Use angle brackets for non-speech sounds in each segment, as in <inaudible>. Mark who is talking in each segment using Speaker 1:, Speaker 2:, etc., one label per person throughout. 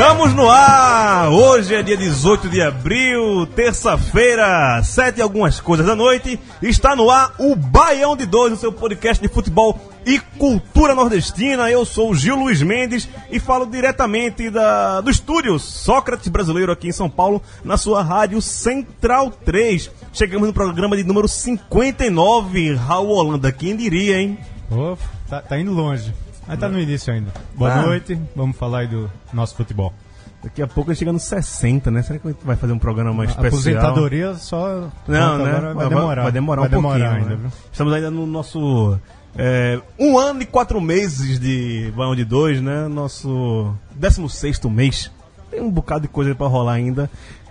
Speaker 1: Estamos no ar! Hoje é dia 18 de abril, terça-feira, sete e algumas coisas da noite. Está no ar o Baião de Dois, o seu podcast de futebol e cultura nordestina. Eu sou o Gil Luiz Mendes e falo diretamente da, do estúdio Sócrates Brasileiro aqui em São Paulo, na sua rádio Central 3. Chegamos no programa de número 59, Raul Holanda. Quem diria, hein?
Speaker 2: Ô, tá, tá indo longe. Mas tá no início ainda. Boa
Speaker 1: Ah.
Speaker 2: noite, vamos falar aí do nosso futebol.
Speaker 1: Daqui a pouco a gente chega nos 60, né? Será que a gente vai fazer um programa mais especial?
Speaker 2: Aposentadoria só.
Speaker 1: Não, né?
Speaker 2: agora Vai demorar.
Speaker 1: Vai demorar
Speaker 2: vai
Speaker 1: um pouquinho.
Speaker 2: ainda,
Speaker 1: né? Estamos ainda no nosso. é, um ano e quatro meses de Baião de Dois, né? Nosso 16 mês. Tem um bocado de coisa pra rolar ainda.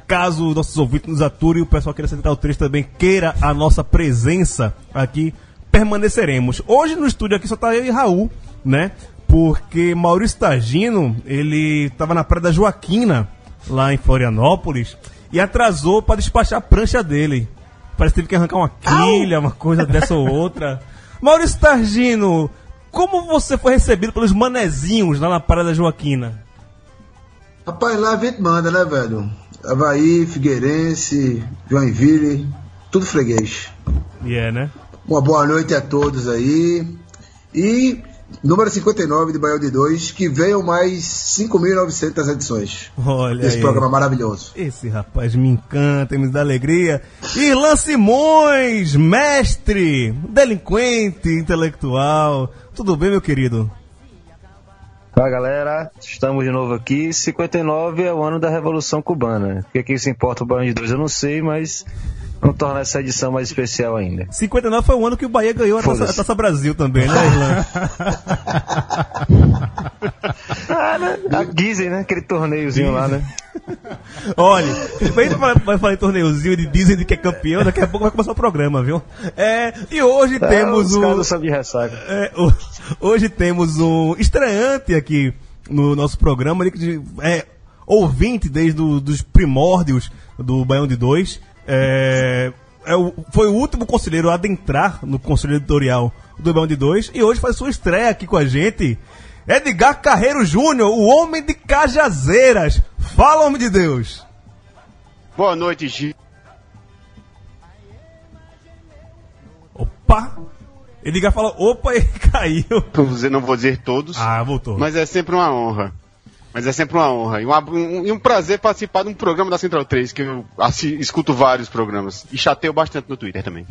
Speaker 1: Caso nossos ouvintes nos aturem e o pessoal queira Central 3 também queira a nossa presença aqui, permaneceremos. Hoje no estúdio aqui só tá eu e Raul, né? Porque Maurício Tagino, ele tava na Praia da Joaquina, lá em Florianópolis, e atrasou para despachar a prancha dele. Parece que teve que arrancar uma quilha, uma coisa dessa ou outra. Maurício Targino, como você foi recebido pelos manezinhos lá na Praia da Joaquina?
Speaker 3: Rapaz, lá a gente manda, né, velho? Havaí, Figueirense, Joinville, tudo freguês.
Speaker 1: E é, né?
Speaker 3: Uma boa noite a todos aí. E número 59 de Baião de 2, que venham mais 5.900 edições
Speaker 1: Olha
Speaker 3: desse
Speaker 1: aí.
Speaker 3: programa maravilhoso.
Speaker 1: Esse rapaz me encanta, me dá alegria. Irlan Simões, mestre, delinquente, intelectual. Tudo bem, meu querido?
Speaker 4: Fala galera, estamos de novo aqui. 59 é o ano da Revolução Cubana. O que, que isso importa o Baião de Dois eu não sei, mas vamos tornar essa edição mais especial ainda.
Speaker 1: 59 foi o ano que o Bahia ganhou a taça, a Taça Brasil também, né, Irlan? <laughs>
Speaker 4: Ah, né? A Gizem, né? Aquele torneiozinho lá, né? <laughs>
Speaker 1: Olha, gente vai, falar em torneiozinho de dizem de que é campeão, daqui a pouco vai começar o programa, viu? É, e hoje temos
Speaker 4: ah, os
Speaker 1: o.
Speaker 4: não.
Speaker 1: É, o- hoje temos um estreante aqui no nosso programa, ele que é ouvinte desde o- dos primórdios do Baião de Dois. É, é o- foi o último conselheiro a adentrar no conselho editorial do de Dois e hoje faz sua estreia aqui com a gente. Edgar Carreiro Júnior, o homem de Cajazeiras. Fala, homem de Deus.
Speaker 5: Boa noite, Gil.
Speaker 1: Opa! Edgar fala, opa, <laughs> e caiu.
Speaker 5: Não vou dizer todos,
Speaker 1: Ah, voltou.
Speaker 5: mas é sempre uma honra. Mas é sempre uma honra. E, um, um prazer participar de um programa da Central 3, que eu assi- escuto vários programas. E chateio bastante no Twitter também.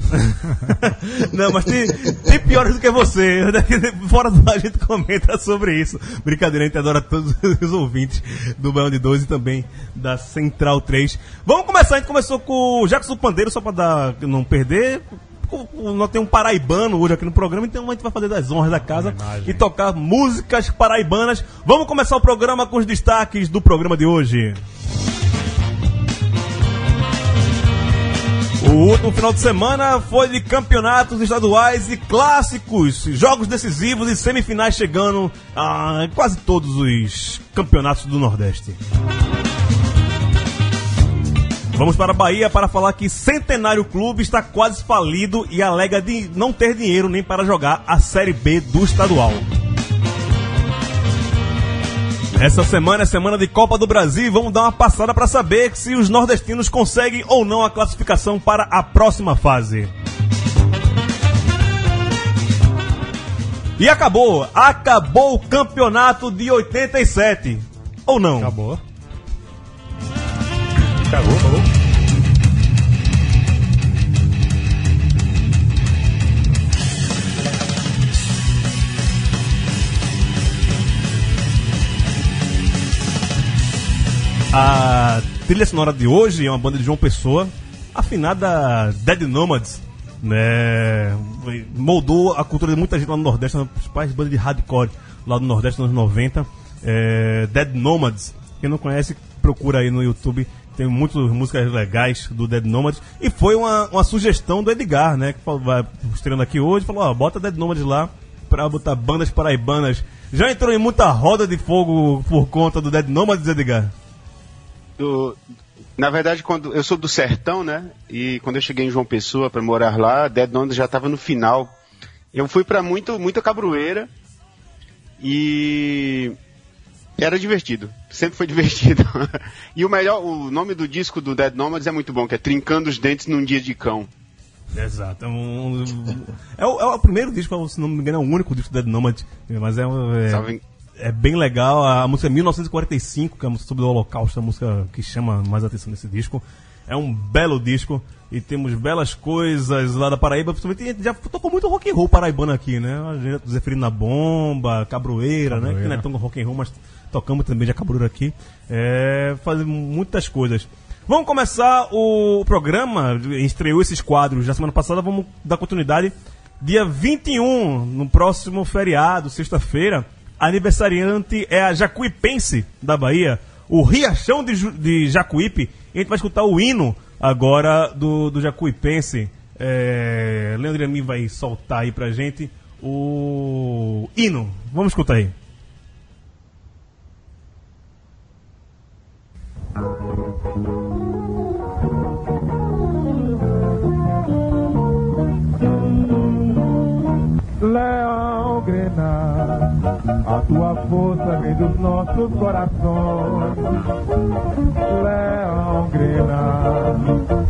Speaker 5: <laughs>
Speaker 1: Não, mas tem, tem piores do que você. <laughs> Fora do a gente comenta sobre isso. Brincadeira, a gente adora todos <laughs> os ouvintes do Baião de 12 e também da Central 3. Vamos começar, a gente começou com o Jackson Pandeiro, só pra dar, não perder. Nós temos um paraibano hoje aqui no programa, então a gente vai fazer das honras da casa e tocar músicas paraibanas. Vamos começar o programa com os destaques do programa de hoje. O último final de semana foi de campeonatos estaduais e clássicos, jogos decisivos e semifinais chegando a quase todos os campeonatos do Nordeste. Vamos para a Bahia para falar que Centenário Clube está quase falido e alega de não ter dinheiro nem para jogar a Série B do estadual. Essa semana é semana de Copa do Brasil e vamos dar uma passada para saber se os nordestinos conseguem ou não a classificação para a próxima fase. E acabou, acabou o campeonato de 87. Ou não?
Speaker 2: Acabou.
Speaker 4: Cagou, falou.
Speaker 1: A trilha sonora de hoje é uma banda de João Pessoa, afinada Dead Nomads, né? Moldou a cultura de muita gente lá no Nordeste, uma das principais bandas de hardcore lá do Nordeste nos anos 90. É, Dead Nomads, quem não conhece, procura aí no YouTube tem muitas músicas legais do Dead Nomads. E foi uma, uma sugestão do Edgar, né? Que vai estreando aqui hoje. Falou: ó, bota Dead Nomads lá pra botar bandas paraibanas. Já entrou em muita roda de fogo por conta do Dead Nomads, Edgar?
Speaker 5: Do- na verdade, quando eu sou do sertão, né? E quando eu cheguei em João Pessoa para morar lá, Dead Nomads já estava no final. Eu fui para muito, muita cabroeira e era divertido. Sempre foi <laughs> divertido. e o melhor, o nome do disco do Dead Nomads é muito bom, que é Trincando os Dentes num Dia de Cão.
Speaker 1: Exato. É, um- é o, é o primeiro disco, se não me engano, é o único disco do Dead Nomad. Mas é, um- é, é bem legal. A música é 1945, que é a música sobre o Holocausto, a música que chama mais atenção nesse disco. É um belo disco e temos belas coisas lá da Paraíba. Principalmente a gente já tocou muito rock and roll paraibano aqui, né? A gente Zeferino na Bomba, Cabroeira, né? Que não é tão rock and roll, mas tocamos também já Cabroeira aqui. É, fazemos muitas coisas. Vamos começar o programa, estreou esses quadros na semana passada, vamos dar continuidade. Dia 21, no próximo feriado, sexta-feira, aniversariante é a Jacuipense da Bahia, o Riachão de, de Jacuípe. E a gente vai escutar o hino agora do, do Jacuipense. É, Leandro Amin vai soltar aí pra gente o hino. Vamos escutar aí.
Speaker 6: Leão Grenar, a tua força vem dos nossos corações. Leão Grenar,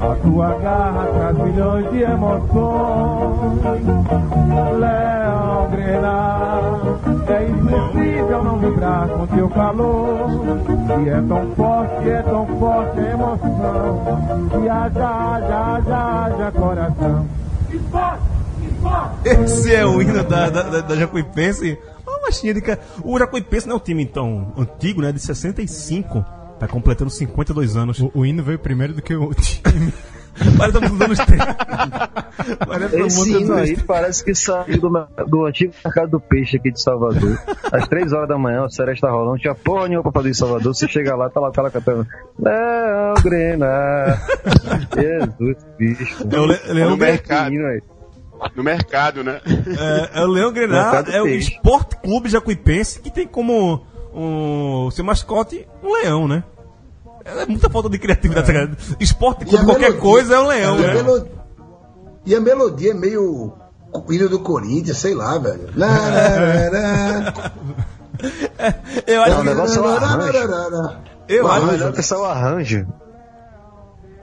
Speaker 6: a tua garra traz milhões de emoções. Leão Grenar, é impossível não vibrar com teu calor. E é tão forte, é tão forte a emoção. E haja, haja, haja, haja coração.
Speaker 1: Esse é o hino da, da, da, da Jacuipense. Uma machinha de O Jacuipense não é um time tão antigo, né? De 65. Tá completando 52 anos.
Speaker 2: O, o hino veio primeiro do que o <laughs> time.
Speaker 1: Parece nos anos 30. Parece
Speaker 4: Esse
Speaker 1: nos
Speaker 4: hino aí
Speaker 1: 30.
Speaker 4: parece que saiu do, do antigo mercado do peixe aqui de Salvador. Às três horas da manhã, o Seresta tá rolando, não tinha porra nenhuma pra fazer em Salvador. Você chega lá, tá lá o cara cantando. Leão Grena. Jesus Cristo.
Speaker 1: É o Le- Leão
Speaker 5: mercado. No mercado, né?
Speaker 1: É, é o Leão Grenar, é o. Esporte Clube Jacuipense, que tem como um, seu mascote um leão, né? É muita falta de criatividade. cara. Esporte
Speaker 3: E
Speaker 1: Clube,
Speaker 3: a
Speaker 1: qualquer
Speaker 3: melodia-
Speaker 1: coisa é um leão,
Speaker 3: e, a
Speaker 1: né?
Speaker 3: melo- e a melodia é meio o hino do Corinthians, sei lá, velho. Lá, lá, lá, lá.
Speaker 1: Eu acho
Speaker 4: Não, o
Speaker 1: que,
Speaker 4: negócio é o arranjo.
Speaker 1: eu
Speaker 3: O
Speaker 1: acho,
Speaker 4: melhor pensar o arranjo.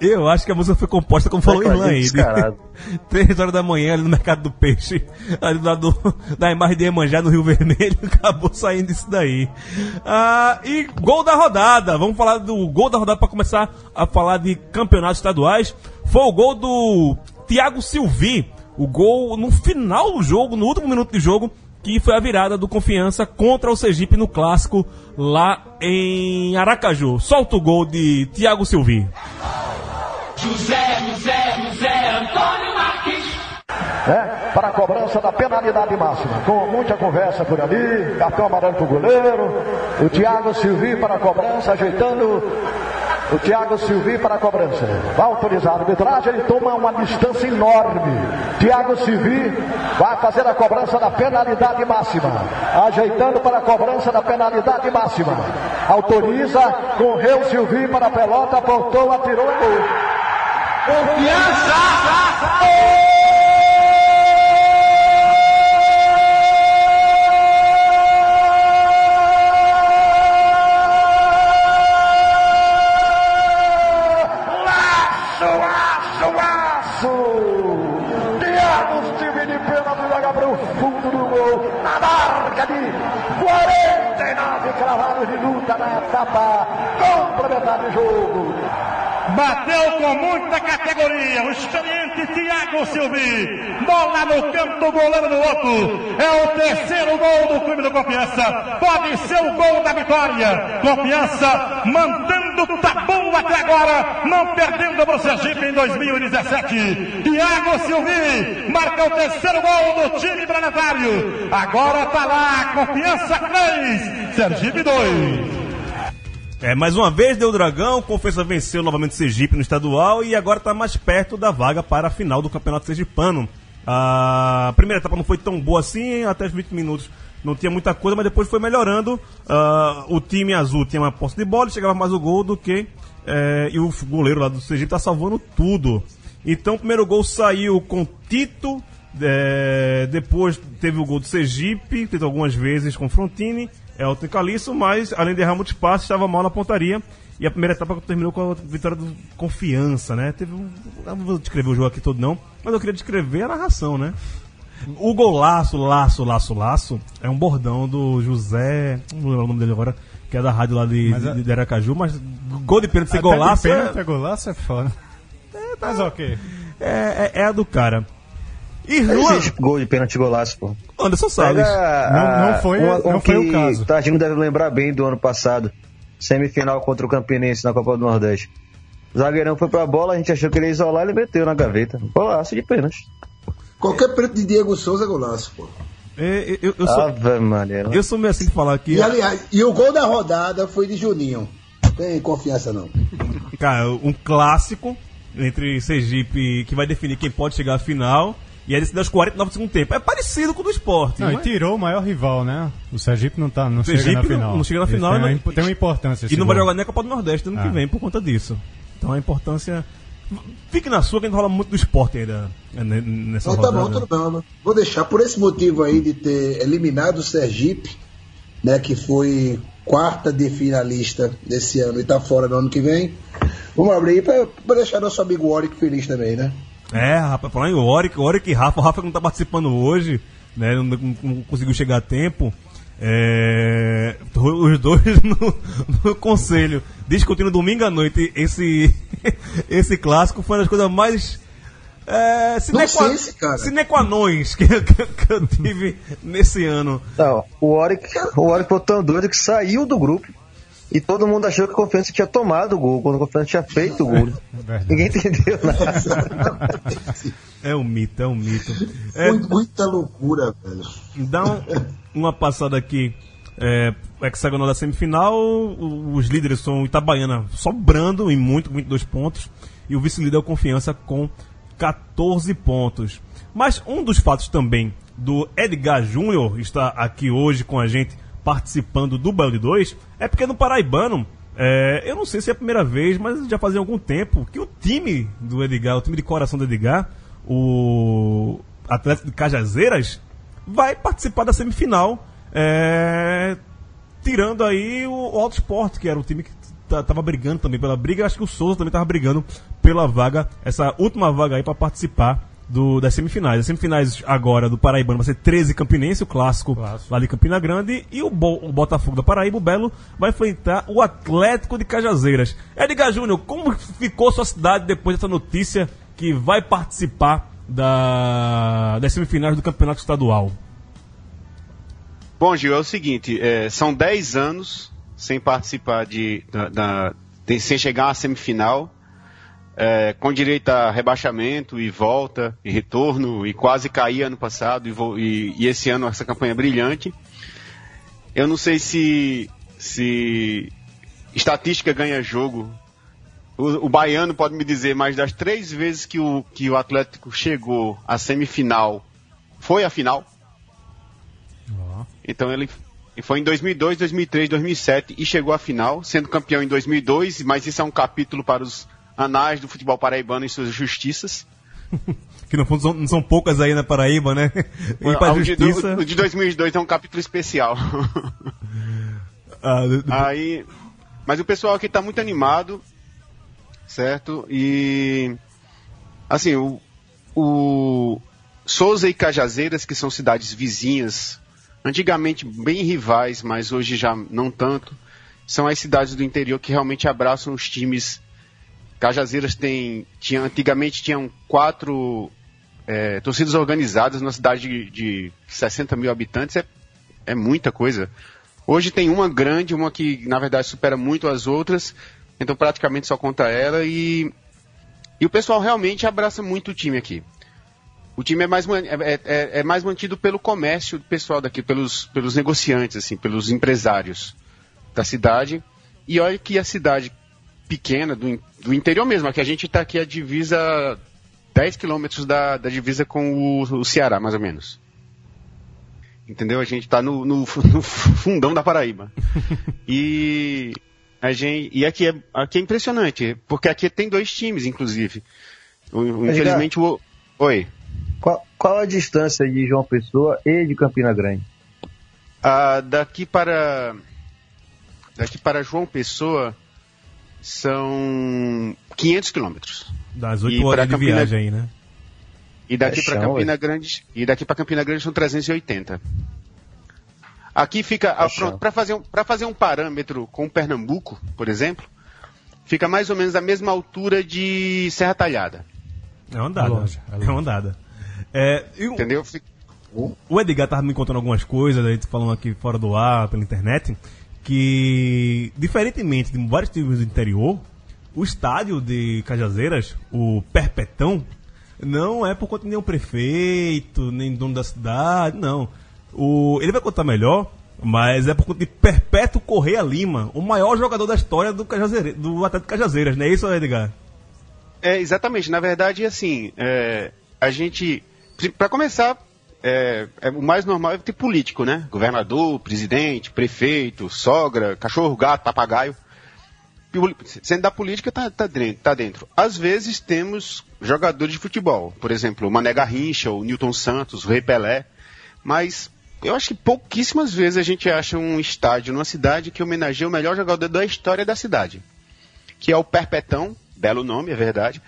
Speaker 1: Eu acho que a música foi composta, como falou o Irlan aí,
Speaker 4: Descarado. <laughs>
Speaker 1: 3 horas da manhã ali no Mercado do Peixe, ali do lado do- <laughs> da imagem de Emanjá no Rio Vermelho, <laughs> acabou saindo isso daí. Ah, e gol da rodada, vamos falar do gol da rodada para começar a falar de campeonatos estaduais. Foi o gol do Thiago Silvi, o gol no final do jogo, no último minuto de jogo, que foi a virada do Confiança contra o Sergipe no clássico lá em Aracaju. Solta o gol de Thiago Silvi.
Speaker 7: né, para a cobrança da penalidade máxima. Com muita conversa por ali, cartão amarelo para o goleiro, o Thiago Silvi para a cobrança, ajeitando o Thiago Silvi para a cobrança. Vai autorizar a arbitragem, ele toma uma distância enorme. Thiago Silvi vai fazer a cobrança da penalidade máxima, ajeitando para a cobrança da penalidade máxima. Autoriza, correu Silvi para a pelota, apontou, atirou gol. Laço, etapa complementar do jogo.
Speaker 6: Bateu com muita categoria. O experiente Thiago Silvi. Bola no canto, goleiro no outro. É o terceiro gol do clube do Confiança. Pode ser o gol da vitória. Confiança mantendo o tabu até agora. Não perdendo para o Sergipe em 2017. Thiago Silvi marca o terceiro gol do time planetário. Agora tá lá. Confiança 3. Sergipe 2.
Speaker 1: É, mais uma vez deu o Dragão, Confiança venceu novamente o Sergipe no estadual e agora está mais perto da vaga para a final do Campeonato Sergipano. A primeira etapa não foi tão boa assim, até os 20 minutos não tinha muita coisa, mas depois foi melhorando. Ah, o time azul tinha uma posse de bola, chegava mais o gol do que. é, e o goleiro lá do Sergipe está salvando tudo. Então o primeiro gol saiu com Tito, é, depois teve o gol do Sergipe, teve algumas vezes com Frontini, Elton e Caliço, mas além de errar muito espaço, estava mal na pontaria. E a primeira etapa terminou com a vitória do Confiança, né? Teve um. Não vou descrever o jogo aqui todo, não, mas eu queria descrever a narração, né? O golaço, laço, laço, laço, é um bordão do José. Não lembro o nome dele agora, que é da rádio lá de,
Speaker 2: Mas é-
Speaker 1: de, de Aracaju, mas gol de pênalti ser
Speaker 2: Até de
Speaker 1: golaço. é-
Speaker 2: pênalti, é golaço é foda. Mas ok.
Speaker 1: é, é, é a do cara. E
Speaker 4: Não existe gol de pênalti golaço, pô.
Speaker 1: Anderson Salles.
Speaker 4: Pega
Speaker 2: Não- não foi-
Speaker 4: uma- um
Speaker 2: não foi
Speaker 4: que
Speaker 2: o caso.
Speaker 4: O Tardinho deve lembrar bem do ano passado. Semifinal contra o Campinense na Copa do Nordeste. O zagueirão foi pra bola, a gente achou que ele ia isolar, ele meteu na gaveta. Golaço de pênalti.
Speaker 3: Qualquer preto de Diego Souza é golaço, pô.
Speaker 1: É, eu, eu, sou,
Speaker 4: Ave Maria.
Speaker 1: eu sou meio assim de falar aqui.
Speaker 3: E aliás, e o gol da rodada foi de Juninho. Tem confiança não.
Speaker 1: Cara, um clássico entre Sergipe que vai definir quem pode chegar à final. E é decidido aos 49 do segundo tempo. É parecido com o do esporte.
Speaker 2: Não,
Speaker 1: não
Speaker 2: e
Speaker 1: é?
Speaker 2: tirou o maior rival, né? O Sergipe não, tá, não chega
Speaker 1: Sergipe
Speaker 2: na
Speaker 1: não-
Speaker 2: final.
Speaker 1: não chega na final
Speaker 2: Tem, uma,
Speaker 1: não-
Speaker 2: impo- tem uma importância.
Speaker 1: E não vai jogar nem a Copa do Nordeste ano
Speaker 2: Ah.
Speaker 1: que vem por conta disso. Então a importância. Fique na sua que ainda rola muito do esporte ainda né, nessa
Speaker 3: Então tá
Speaker 1: rodada.
Speaker 3: bom, tudo bem. Vou deixar por esse motivo aí de ter eliminado o Sergipe, né, que foi quarta de finalista desse ano e tá fora do ano que vem. Vamos abrir para deixar nosso amigo Oric feliz também, né?
Speaker 1: É, rapaz, falar em Oric, Oric e Rafa, o Rafa não tá participando hoje, né? Não, não- não conseguiu chegar a tempo. É, os dois <laughs> no, no conselho discutindo domingo à noite esse, <laughs> esse clássico foi uma das coisas mais é, sine qua-
Speaker 3: Nonsense, cara.
Speaker 1: sine qua nons que, <laughs> que, que eu tive nesse ano.
Speaker 4: Não, o Oric, o Oric foi tão doido que saiu do grupo. E todo mundo achou que a Confiança tinha tomado o gol, quando a Confiança tinha feito o gol.
Speaker 2: verdade.
Speaker 4: Ninguém entendeu nada.
Speaker 1: É um mito, é um mito. <laughs> É,
Speaker 3: Foi muita loucura, velho.
Speaker 1: Dá um- uma passada aqui. É, hexagonal da semifinal, os líderes são o Itabaiana sobrando em muito, 22 pontos. E o vice-líder é o Confiança com 14 pontos. Mas um dos fatos também do Edgar Júnior estar aqui hoje com a gente participando do Belo de 2 é porque no Paraibano, é, eu não sei se é a primeira vez, mas já fazia algum tempo que o time do Edgar, o time de coração do Edgar, o Atlético de Cajazeiras, vai participar da semifinal, é, tirando aí o, o Auto que era o time que ta- tava brigando também pela briga. Acho que o Souza também tava brigando pela vaga, essa última vaga aí para participar do, das semifinais. As semifinais agora do Paraibano vai ser 13 Campinense, o clássico,
Speaker 2: Clássico.
Speaker 1: lá de Campina Grande, e o, Bo- o Botafogo da Paraíba, o Belo, vai enfrentar o Atlético de Cajazeiras. Edgar Júnior, como ficou sua cidade depois dessa notícia que vai participar da, das semifinais do Campeonato Estadual?
Speaker 5: Bom, Gil, é o seguinte, é, são 10 anos sem participar de, da, da- de- sem chegar à semifinal, é, com direito a rebaixamento e volta e retorno, e quase cair ano passado, e, e- e esse ano essa campanha é brilhante. Eu não sei se, se estatística ganha jogo. O, o baiano pode me dizer, mas das três vezes que o, que o Atlético chegou à semifinal, foi a final? Então ele e foi em 2002, 2003, 2007 e chegou à final, sendo campeão em 2002, mas isso é um capítulo para os anais do futebol paraibano e suas justiças. <laughs>
Speaker 1: Que no fundo são, não são poucas aí na Paraíba, né? <laughs> E pra
Speaker 5: o, de,
Speaker 1: justiça.
Speaker 5: o de 2002 é um capítulo especial. <laughs>
Speaker 1: Ah, do- do-
Speaker 5: Aí, mas o pessoal aqui está muito animado, certo? E assim, o, o Souza e Cajazeiras, que são cidades vizinhas, antigamente bem rivais, mas hoje já não tanto, são as cidades do interior que realmente abraçam os times Cajazeiras tem, tinha, antigamente tinham quatro é, torcidas organizadas numa cidade de, de 60 mil habitantes, é, é muita coisa. Hoje tem uma grande, uma que na verdade supera muito as outras, então praticamente só conta ela e, e o pessoal realmente abraça muito o time aqui. O time é mais, man- é, é- é mais mantido pelo comércio pessoal daqui, pelos, pelos negociantes, assim, pelos empresários da cidade. E olha que a cidade pequena, do, do interior mesmo, aqui a gente está aqui a divisa 10 quilômetros da, da divisa com o, o Ceará, mais ou menos. Entendeu? A gente está no, no, no fundão da Paraíba. <laughs> e a gente, e aqui é, aqui é impressionante, porque aqui tem dois times, inclusive. O- Infelizmente o. Oi.
Speaker 4: Qual, qual a distância de João Pessoa e de Campina Grande?
Speaker 5: Ah, daqui para daqui para João Pessoa são 500 quilômetros.
Speaker 1: Das
Speaker 5: E
Speaker 1: 8
Speaker 5: pra
Speaker 1: horas de
Speaker 5: Campina-
Speaker 1: viagem aí, né?
Speaker 5: E daqui
Speaker 4: É
Speaker 5: para Campina Grande e daqui para Campina Grande são 380. Aqui fica
Speaker 4: É chão.
Speaker 5: para fazer um, para fazer um parâmetro com Pernambuco, por exemplo, fica mais ou menos a mesma altura de Serra Talhada,
Speaker 1: É uma andada.
Speaker 2: É longe, é longe.
Speaker 1: uma andada. É, e o-
Speaker 5: entendeu? Fica-
Speaker 1: O Edgar tava me contando algumas coisas, a gente falando aqui fora do ar, pela internet, que, diferentemente de vários times do interior, o estádio de Cajazeiras, o Perpetão, não é por conta de nenhum prefeito, nem dono da cidade, não. O, ele vai contar melhor, mas é por conta de Perpétuo Correia Lima, o maior jogador da história do, Cajazeire, do Atlético Cajazeiras, não é isso, Edgar?
Speaker 5: É, exatamente. Na verdade, assim, é, a gente. Para começar, é, é, o mais normal é ter político, né? Governador, presidente, prefeito, sogra, cachorro, gato, papagaio. Sendo da política, tá, tá, dentro, tá dentro. Às vezes temos jogadores de futebol, por exemplo, o Mané Garrincha, o Newton Santos, o Rei Pelé, mas eu acho que pouquíssimas vezes a gente acha um estádio numa cidade que homenageia o melhor jogador da história da cidade que é o Perpetão, belo nome, é verdade,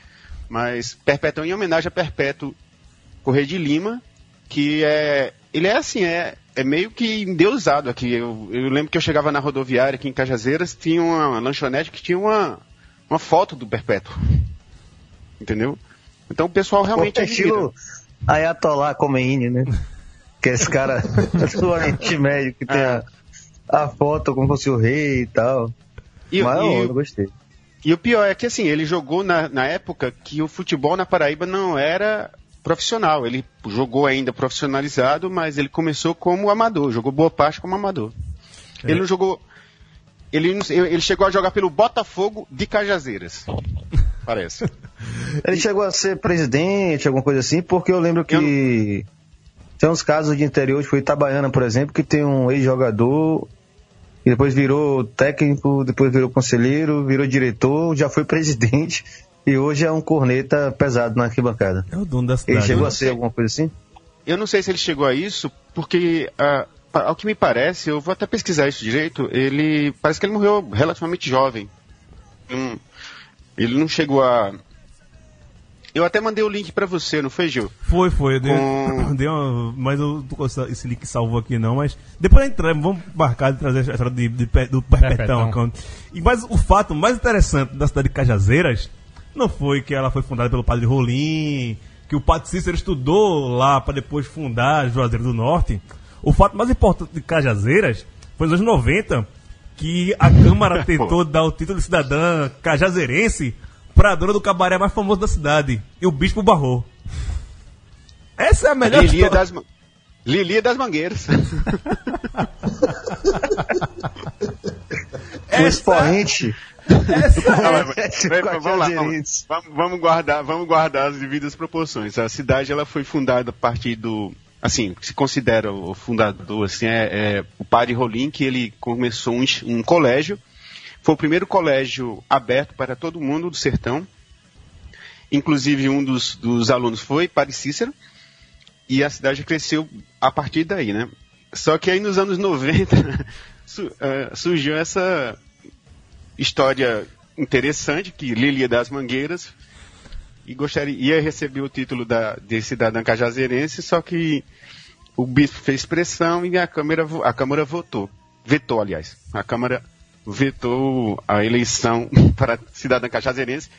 Speaker 5: mas Perpetão em homenagem a Perpétuo Correia de Lima, que é. Ele é assim, é, é meio que endeusado aqui. Eu, eu lembro que eu chegava na rodoviária aqui em Cajazeiras, tinha uma lanchonete que tinha uma, uma foto do Perpétuo. Entendeu? Então o pessoal realmente
Speaker 4: é
Speaker 5: admira.
Speaker 4: estilo Ayatollah Khomeini, né? Que é esse cara <laughs> do Oriente Médio que tem a, a foto como fosse o rei e tal.
Speaker 5: E-
Speaker 4: Mas
Speaker 5: e-
Speaker 4: eu gostei.
Speaker 5: E o pior é que assim, ele jogou na, na época que o futebol na Paraíba não era profissional. Ele jogou ainda profissionalizado, mas ele começou como amador, jogou boa parte como amador. Ele não jogou. Ele, ele chegou a jogar pelo Botafogo de Cajazeiras. Parece. <laughs>
Speaker 4: Ele chegou a ser presidente, alguma coisa assim, porque eu lembro que tem uns casos de interior, tipo Itabaiana, por exemplo, que tem um ex-jogador e depois virou técnico, depois virou conselheiro, virou diretor, já foi presidente e hoje é um corneta pesado na arquibancada.
Speaker 1: É o dono da
Speaker 4: Ele
Speaker 1: cidade.
Speaker 4: chegou
Speaker 1: né?
Speaker 4: a ser alguma coisa assim?
Speaker 5: Eu não sei se ele chegou a isso, porque, ah, ao que me parece, eu vou até pesquisar isso direito, ele parece que ele morreu relativamente jovem. Hum, ele não chegou a. Eu até mandei o link pra você, não foi, Gil?
Speaker 1: Foi, foi. Eu dei,
Speaker 5: Com- <laughs>
Speaker 1: dei uma, mas eu não esse link salvo aqui não, mas depois entrar, vamos marcar de trazer a história de, de pe- do Perpetão.
Speaker 2: Perpetão.
Speaker 1: E mas o fato mais interessante da cidade de Cajazeiras não foi que ela foi fundada pelo padre Rolim, que o padre Cícero estudou lá para depois fundar Juazeiro do Norte. O fato mais importante de Cajazeiras foi nos anos 90 que a Câmara <laughs> tentou dar o título de cidadã cajazeirense pra dona do cabaré mais famoso da cidade. E o bispo barrou. Essa é a melhor
Speaker 5: Lilia
Speaker 1: história.
Speaker 5: das, Lilia das Mangueiras. <laughs>
Speaker 4: O expoente
Speaker 1: Essa...
Speaker 4: é
Speaker 5: vamos, lá, vamos, guardar, vamos guardar as devidas proporções. A cidade ela foi fundada a partir do, assim, se considera o fundador, assim, é, é o padre Rolim, que ele começou um, um colégio. Foi o primeiro colégio aberto para todo mundo do sertão. Inclusive um dos, dos alunos foi Padre Cícero. E a cidade cresceu a partir daí, né? Só que aí nos anos 90 <laughs> su- eh, surgiu essa história interessante que Lilia das Mangueiras e gostaria ia receber o título da, de cidadã cajazeirense, só que o bispo fez pressão e a Câmara, a Câmara votou. Vetou, aliás. A Câmara vetou a eleição <laughs> para cidadã cajazeirense.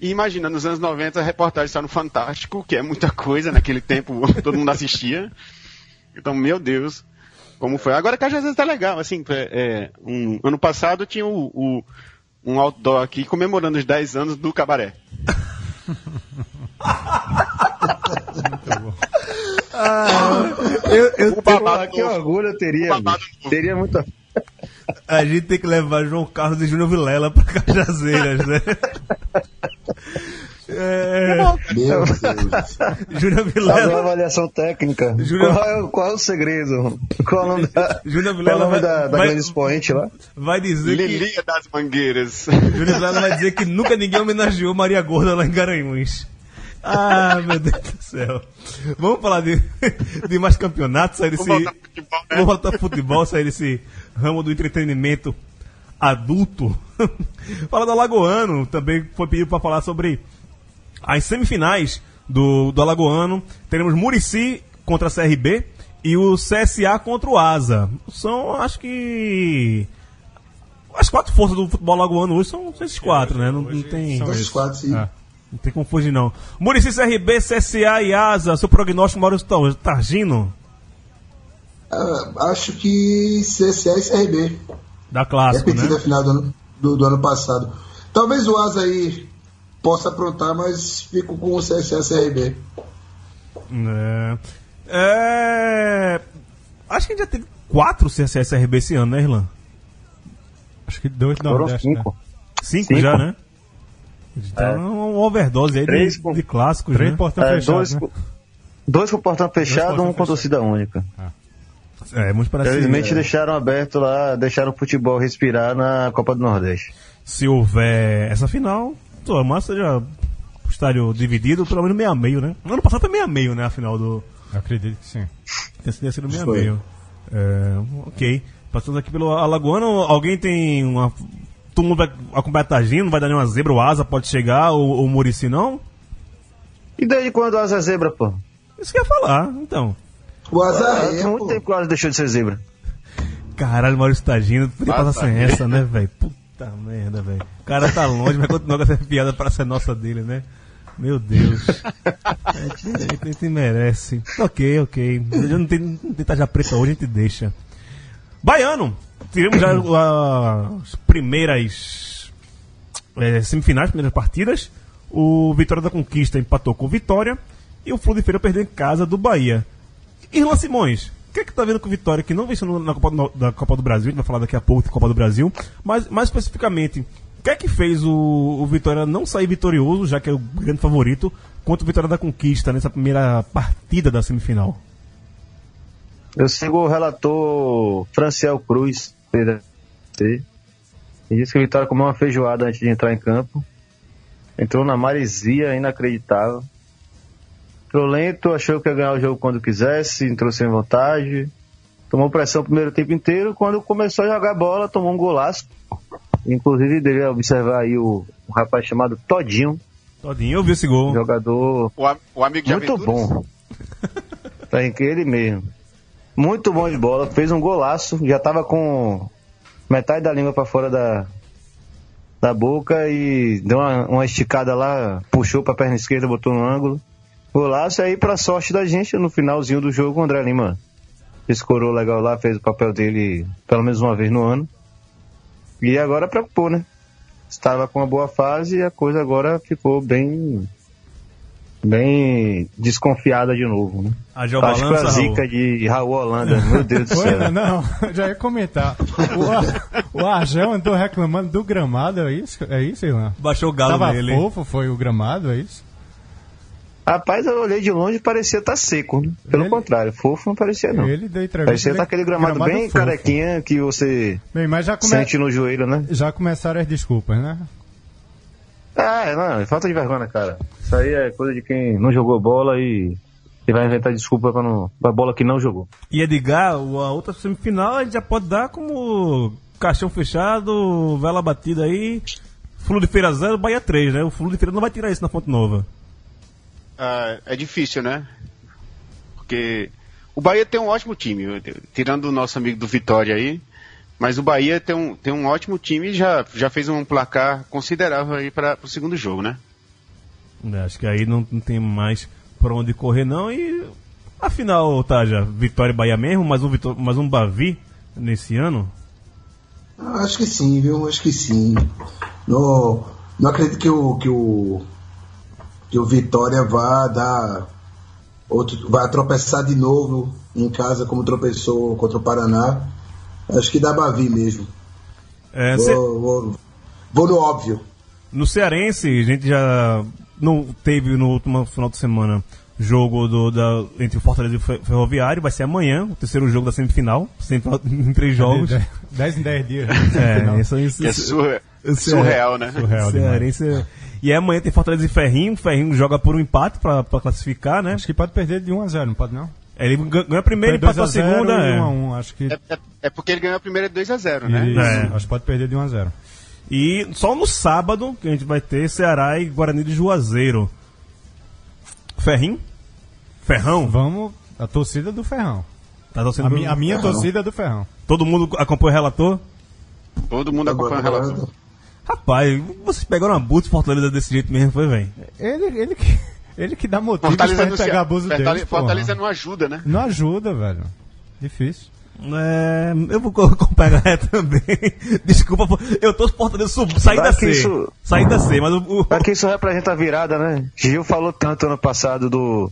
Speaker 5: E imagina, nos anos 90 a reportagem só no Fantástico, que é muita coisa, naquele tempo <laughs> todo mundo assistia. Então, meu Deus, como foi. Agora Cajazeiras tá legal, assim, é, é, um, ano passado tinha o, o- um outdoor aqui comemorando os 10 anos do cabaré.
Speaker 1: Eu, eu
Speaker 5: O
Speaker 1: tenho-
Speaker 5: babado
Speaker 4: que orgulho eu teria. Teria muita.
Speaker 1: a gente tem que levar João Carlos e Júnior Vilela pra Cajazeiras, né? <laughs> É,
Speaker 3: Meu Deus. <laughs>
Speaker 1: Júnior
Speaker 4: uma
Speaker 1: Vilela.
Speaker 4: avaliação técnica.
Speaker 1: Júnior-
Speaker 4: Qual, é, o- qual é o segredo? Qual é o nome da, <laughs>
Speaker 1: Júnior
Speaker 4: qual é
Speaker 1: Vilela
Speaker 4: o nome
Speaker 1: vai-
Speaker 4: da, da
Speaker 1: vai-
Speaker 4: grande expoente lá?
Speaker 1: Vai dizer que.
Speaker 5: Lilia das Mangueiras.
Speaker 1: Júnior Vilela vai dizer que nunca ninguém homenageou Maria Gorda lá em Garanhuns. Ah, meu Deus do céu. Vamos falar de, <laughs> de mais campeonatos, sair desse.
Speaker 5: Vamos voltar futebol, né?
Speaker 1: Vamos voltar pro futebol, sair desse ramo do entretenimento adulto. Fala do Alagoano, também foi pedido para falar sobre as semifinais do, do Alagoano. Teremos Murici contra a CRB e o CSA contra o Asa. São, acho que. As quatro forças do futebol alagoano hoje são esses quatro, né? Não, não tem.
Speaker 2: são
Speaker 3: Esses quatro, sim.
Speaker 2: Ah.
Speaker 1: Não tem como fugir, não. Murici, CRB, CSA e Asa. Seu prognóstico, Maurício Tar- Targino,
Speaker 3: Ah, acho que CSA e CRB.
Speaker 1: da clássico,
Speaker 3: Repetida
Speaker 1: né?
Speaker 3: a final do ano, do, do ano passado. Talvez o Asa aí possa aprontar, mas fico com o CSA CRB.
Speaker 1: É. É, Acho que a gente já teve quatro CSA CRB esse ano, né, Irlan?
Speaker 2: Acho que dois do
Speaker 4: Foram
Speaker 2: Nordeste, né?
Speaker 4: cinco.
Speaker 1: Cinco,
Speaker 4: Cinco.
Speaker 1: já, né? Então, é uma overdose aí
Speaker 4: Três
Speaker 1: de,
Speaker 4: com-
Speaker 1: de clássicos,
Speaker 2: Três
Speaker 1: né?
Speaker 2: portão
Speaker 4: É,
Speaker 2: fechado,
Speaker 4: dois,
Speaker 2: né?
Speaker 4: com- dois com o portão fechado, um com torcida única.
Speaker 1: É, muito parecido.
Speaker 4: Felizmente deixaram aberto lá, deixaram o futebol respirar na Copa do Nordeste.
Speaker 1: Se houver essa final, tomara que seja o estádio dividido, pelo menos meio a meio, né? No ano passado foi meio a meio, né? A final do.
Speaker 2: Acredito que sim.
Speaker 1: Tinha sido meio a meio. É, ok. Passando aqui pelo Alagoano, alguém tem uma. Todo mundo vai acompanhar Tagino, não vai dar nenhuma zebra, o Asa pode chegar, ou o Murici não?
Speaker 4: E desde quando o Asa é zebra, pô?
Speaker 1: Isso que eu ia falar, então.
Speaker 3: O Asa é,
Speaker 4: muito
Speaker 3: pô.
Speaker 4: tempo que o Asa deixou de ser zebra.
Speaker 1: Caralho, Maurício Tagino, podia
Speaker 5: Ah,
Speaker 1: passar sem essa, né, velho? Puta merda, velho. O cara tá longe, mas continua com essa piada pra ser nossa dele, né? Meu Deus. A gente, a gente- a gente merece. Ok, ok. Eu não tem tarja preta hoje, a gente deixa. Baiano. Tivemos já as primeiras eh, semifinais, primeiras partidas. O Vitória da Conquista empatou com o Vitória. E o Flu de Feira perdeu em casa do Bahia. Irlan Simões, que é que tá vendo com o Vitória que não venceu na Copa do, Copa do Brasil? A gente vai falar daqui a pouco da Copa do Brasil. Mas, mais especificamente, o que é que fez o, o Vitória não sair vitorioso, já que é o grande favorito, contra o Vitória da Conquista nessa primeira partida da semifinal?
Speaker 4: Eu sigo o relator Franciel Cruz, PDT. Ele disse que o Vitória comeu uma feijoada antes de entrar em campo. Entrou na maresia inacreditável. Entrou lento, achou que ia ganhar o jogo quando quisesse, entrou sem vontade. Tomou pressão o primeiro tempo inteiro. Quando começou a jogar bola, tomou um golaço. Inclusive, dele observar aí o, um rapaz chamado Todinho,
Speaker 1: Todinho, eu vi esse gol.
Speaker 4: jogador
Speaker 5: O, o amigo de
Speaker 4: muito
Speaker 5: aventuras.
Speaker 4: bom. <laughs> Tá em que ele mesmo. Muito bom de bola, fez um golaço, já tava com metade da língua para fora da, da boca e deu uma, uma esticada lá, puxou pra perna esquerda, botou no ângulo. Golaço aí pra sorte da gente, no finalzinho do jogo, o André Lima escorou legal lá, fez o papel dele pelo menos uma vez no ano. E agora preocupou, né? Estava com uma boa fase e a coisa agora ficou bem bem desconfiada de novo, né?
Speaker 1: A
Speaker 4: Acho que a zica
Speaker 1: Raul.
Speaker 4: de Raul Holanda, meu Deus do céu.
Speaker 2: né? não, já ia comentar. O, o Argel andou reclamando do gramado, é isso? É isso, Ilan?
Speaker 1: Baixou o galo
Speaker 2: Tava
Speaker 1: nele.
Speaker 2: fofo, foi o gramado, é isso?
Speaker 4: Rapaz, eu olhei de longe e parecia estar seco, né? Pelo
Speaker 2: Ele-
Speaker 4: contrário, fofo não parecia não.
Speaker 2: Ele deu entrevista.
Speaker 4: Parecia estar aquele gramado, bem
Speaker 2: fofo.
Speaker 4: carequinha que você
Speaker 2: Bem, mas já, come...
Speaker 4: sente no joelho, né?
Speaker 2: já começaram as desculpas, né?
Speaker 4: Ah, não, é falta de vergonha, cara. Isso aí é coisa de quem não jogou bola e, e vai inventar desculpa pra, não, pra bola que não jogou.
Speaker 1: E Edgar, a outra semifinal a gente já pode dar como caixão fechado, vela batida aí. Flu de Feira 0, Bahia 3, né? O Flu de Feira não vai tirar isso na Fonte Nova.
Speaker 5: Ah, é difícil, né? Porque o Bahia tem um ótimo time, tirando o nosso amigo do Vitória aí. Mas o Bahia tem um, tem um ótimo time e já, já fez um placar considerável aí para o segundo jogo, né?
Speaker 1: né, acho que aí não, não tem mais por onde correr, não. E afinal, tá já Vitória e Bahia mesmo, mais um, mais um Bavi nesse ano.
Speaker 3: Ah, Acho que sim, viu? Acho que sim. Não, não acredito que o, que o que o Vitória vá dar outro, vai tropeçar de novo em casa como tropeçou contra o Paraná. Acho que dá Bavi mesmo.
Speaker 1: É,
Speaker 3: Vou, vou, vou no óbvio.
Speaker 1: No Cearense, a gente já não teve no último final de semana jogo do, da, entre o Fortaleza e o Fe- Ferroviário. Vai ser amanhã, o terceiro jogo da semifinal. Semifinal <laughs> em três jogos.
Speaker 2: 10 em 10 dias.
Speaker 1: É, isso, isso,
Speaker 5: é
Speaker 1: isso-
Speaker 5: surre-
Speaker 1: isso
Speaker 5: surreal, né?
Speaker 2: Surreal demais.
Speaker 1: Cearense. é- E amanhã tem Fortaleza e Ferrinho. O Ferrinho joga por um empate pra, pra classificar, né?
Speaker 2: Acho que pode perder de 1 a 0 não pode não?
Speaker 1: Ele gan- ganha a primeira e
Speaker 2: Foi
Speaker 1: empatou a
Speaker 2: 2 0
Speaker 1: segunda. é.
Speaker 2: 1 a 1 acho que...
Speaker 5: É, é- é porque ele ganhou a primeira 2x0, né?
Speaker 2: Isso,
Speaker 1: É.
Speaker 2: Acho que pode perder de 1 a 0
Speaker 1: E só no sábado que a gente vai ter Ceará e Guarani de Juazeiro. Ferrinho? Ferrão?
Speaker 2: Vamos, a torcida do Ferrão.
Speaker 1: Tá torcendo
Speaker 2: A, mi, a minha torcida é do Ferrão.
Speaker 1: Todo mundo acompanha o relator?
Speaker 5: Todo mundo acompanha o relator.
Speaker 1: Rapaz, vocês pegaram uma buta Fortaleza desse jeito mesmo, foi, velho?
Speaker 2: Ele, ele, que, ele que dá motivo pra
Speaker 5: Fortaleza,
Speaker 2: gente pegar
Speaker 5: Cea-
Speaker 2: abuso
Speaker 5: Fortaleza,
Speaker 2: deles, porra.
Speaker 5: Fortaleza não ajuda, né?
Speaker 2: Não ajuda, velho. Difícil.
Speaker 1: É, eu vou co- <laughs> acompanhar também. <laughs> Desculpa, eu tô Fortaleza sub, sair da C.
Speaker 4: isso-
Speaker 1: Sair da C, mas o. o-
Speaker 4: Aqui isso representa a virada, né? Gil falou tanto ano passado do,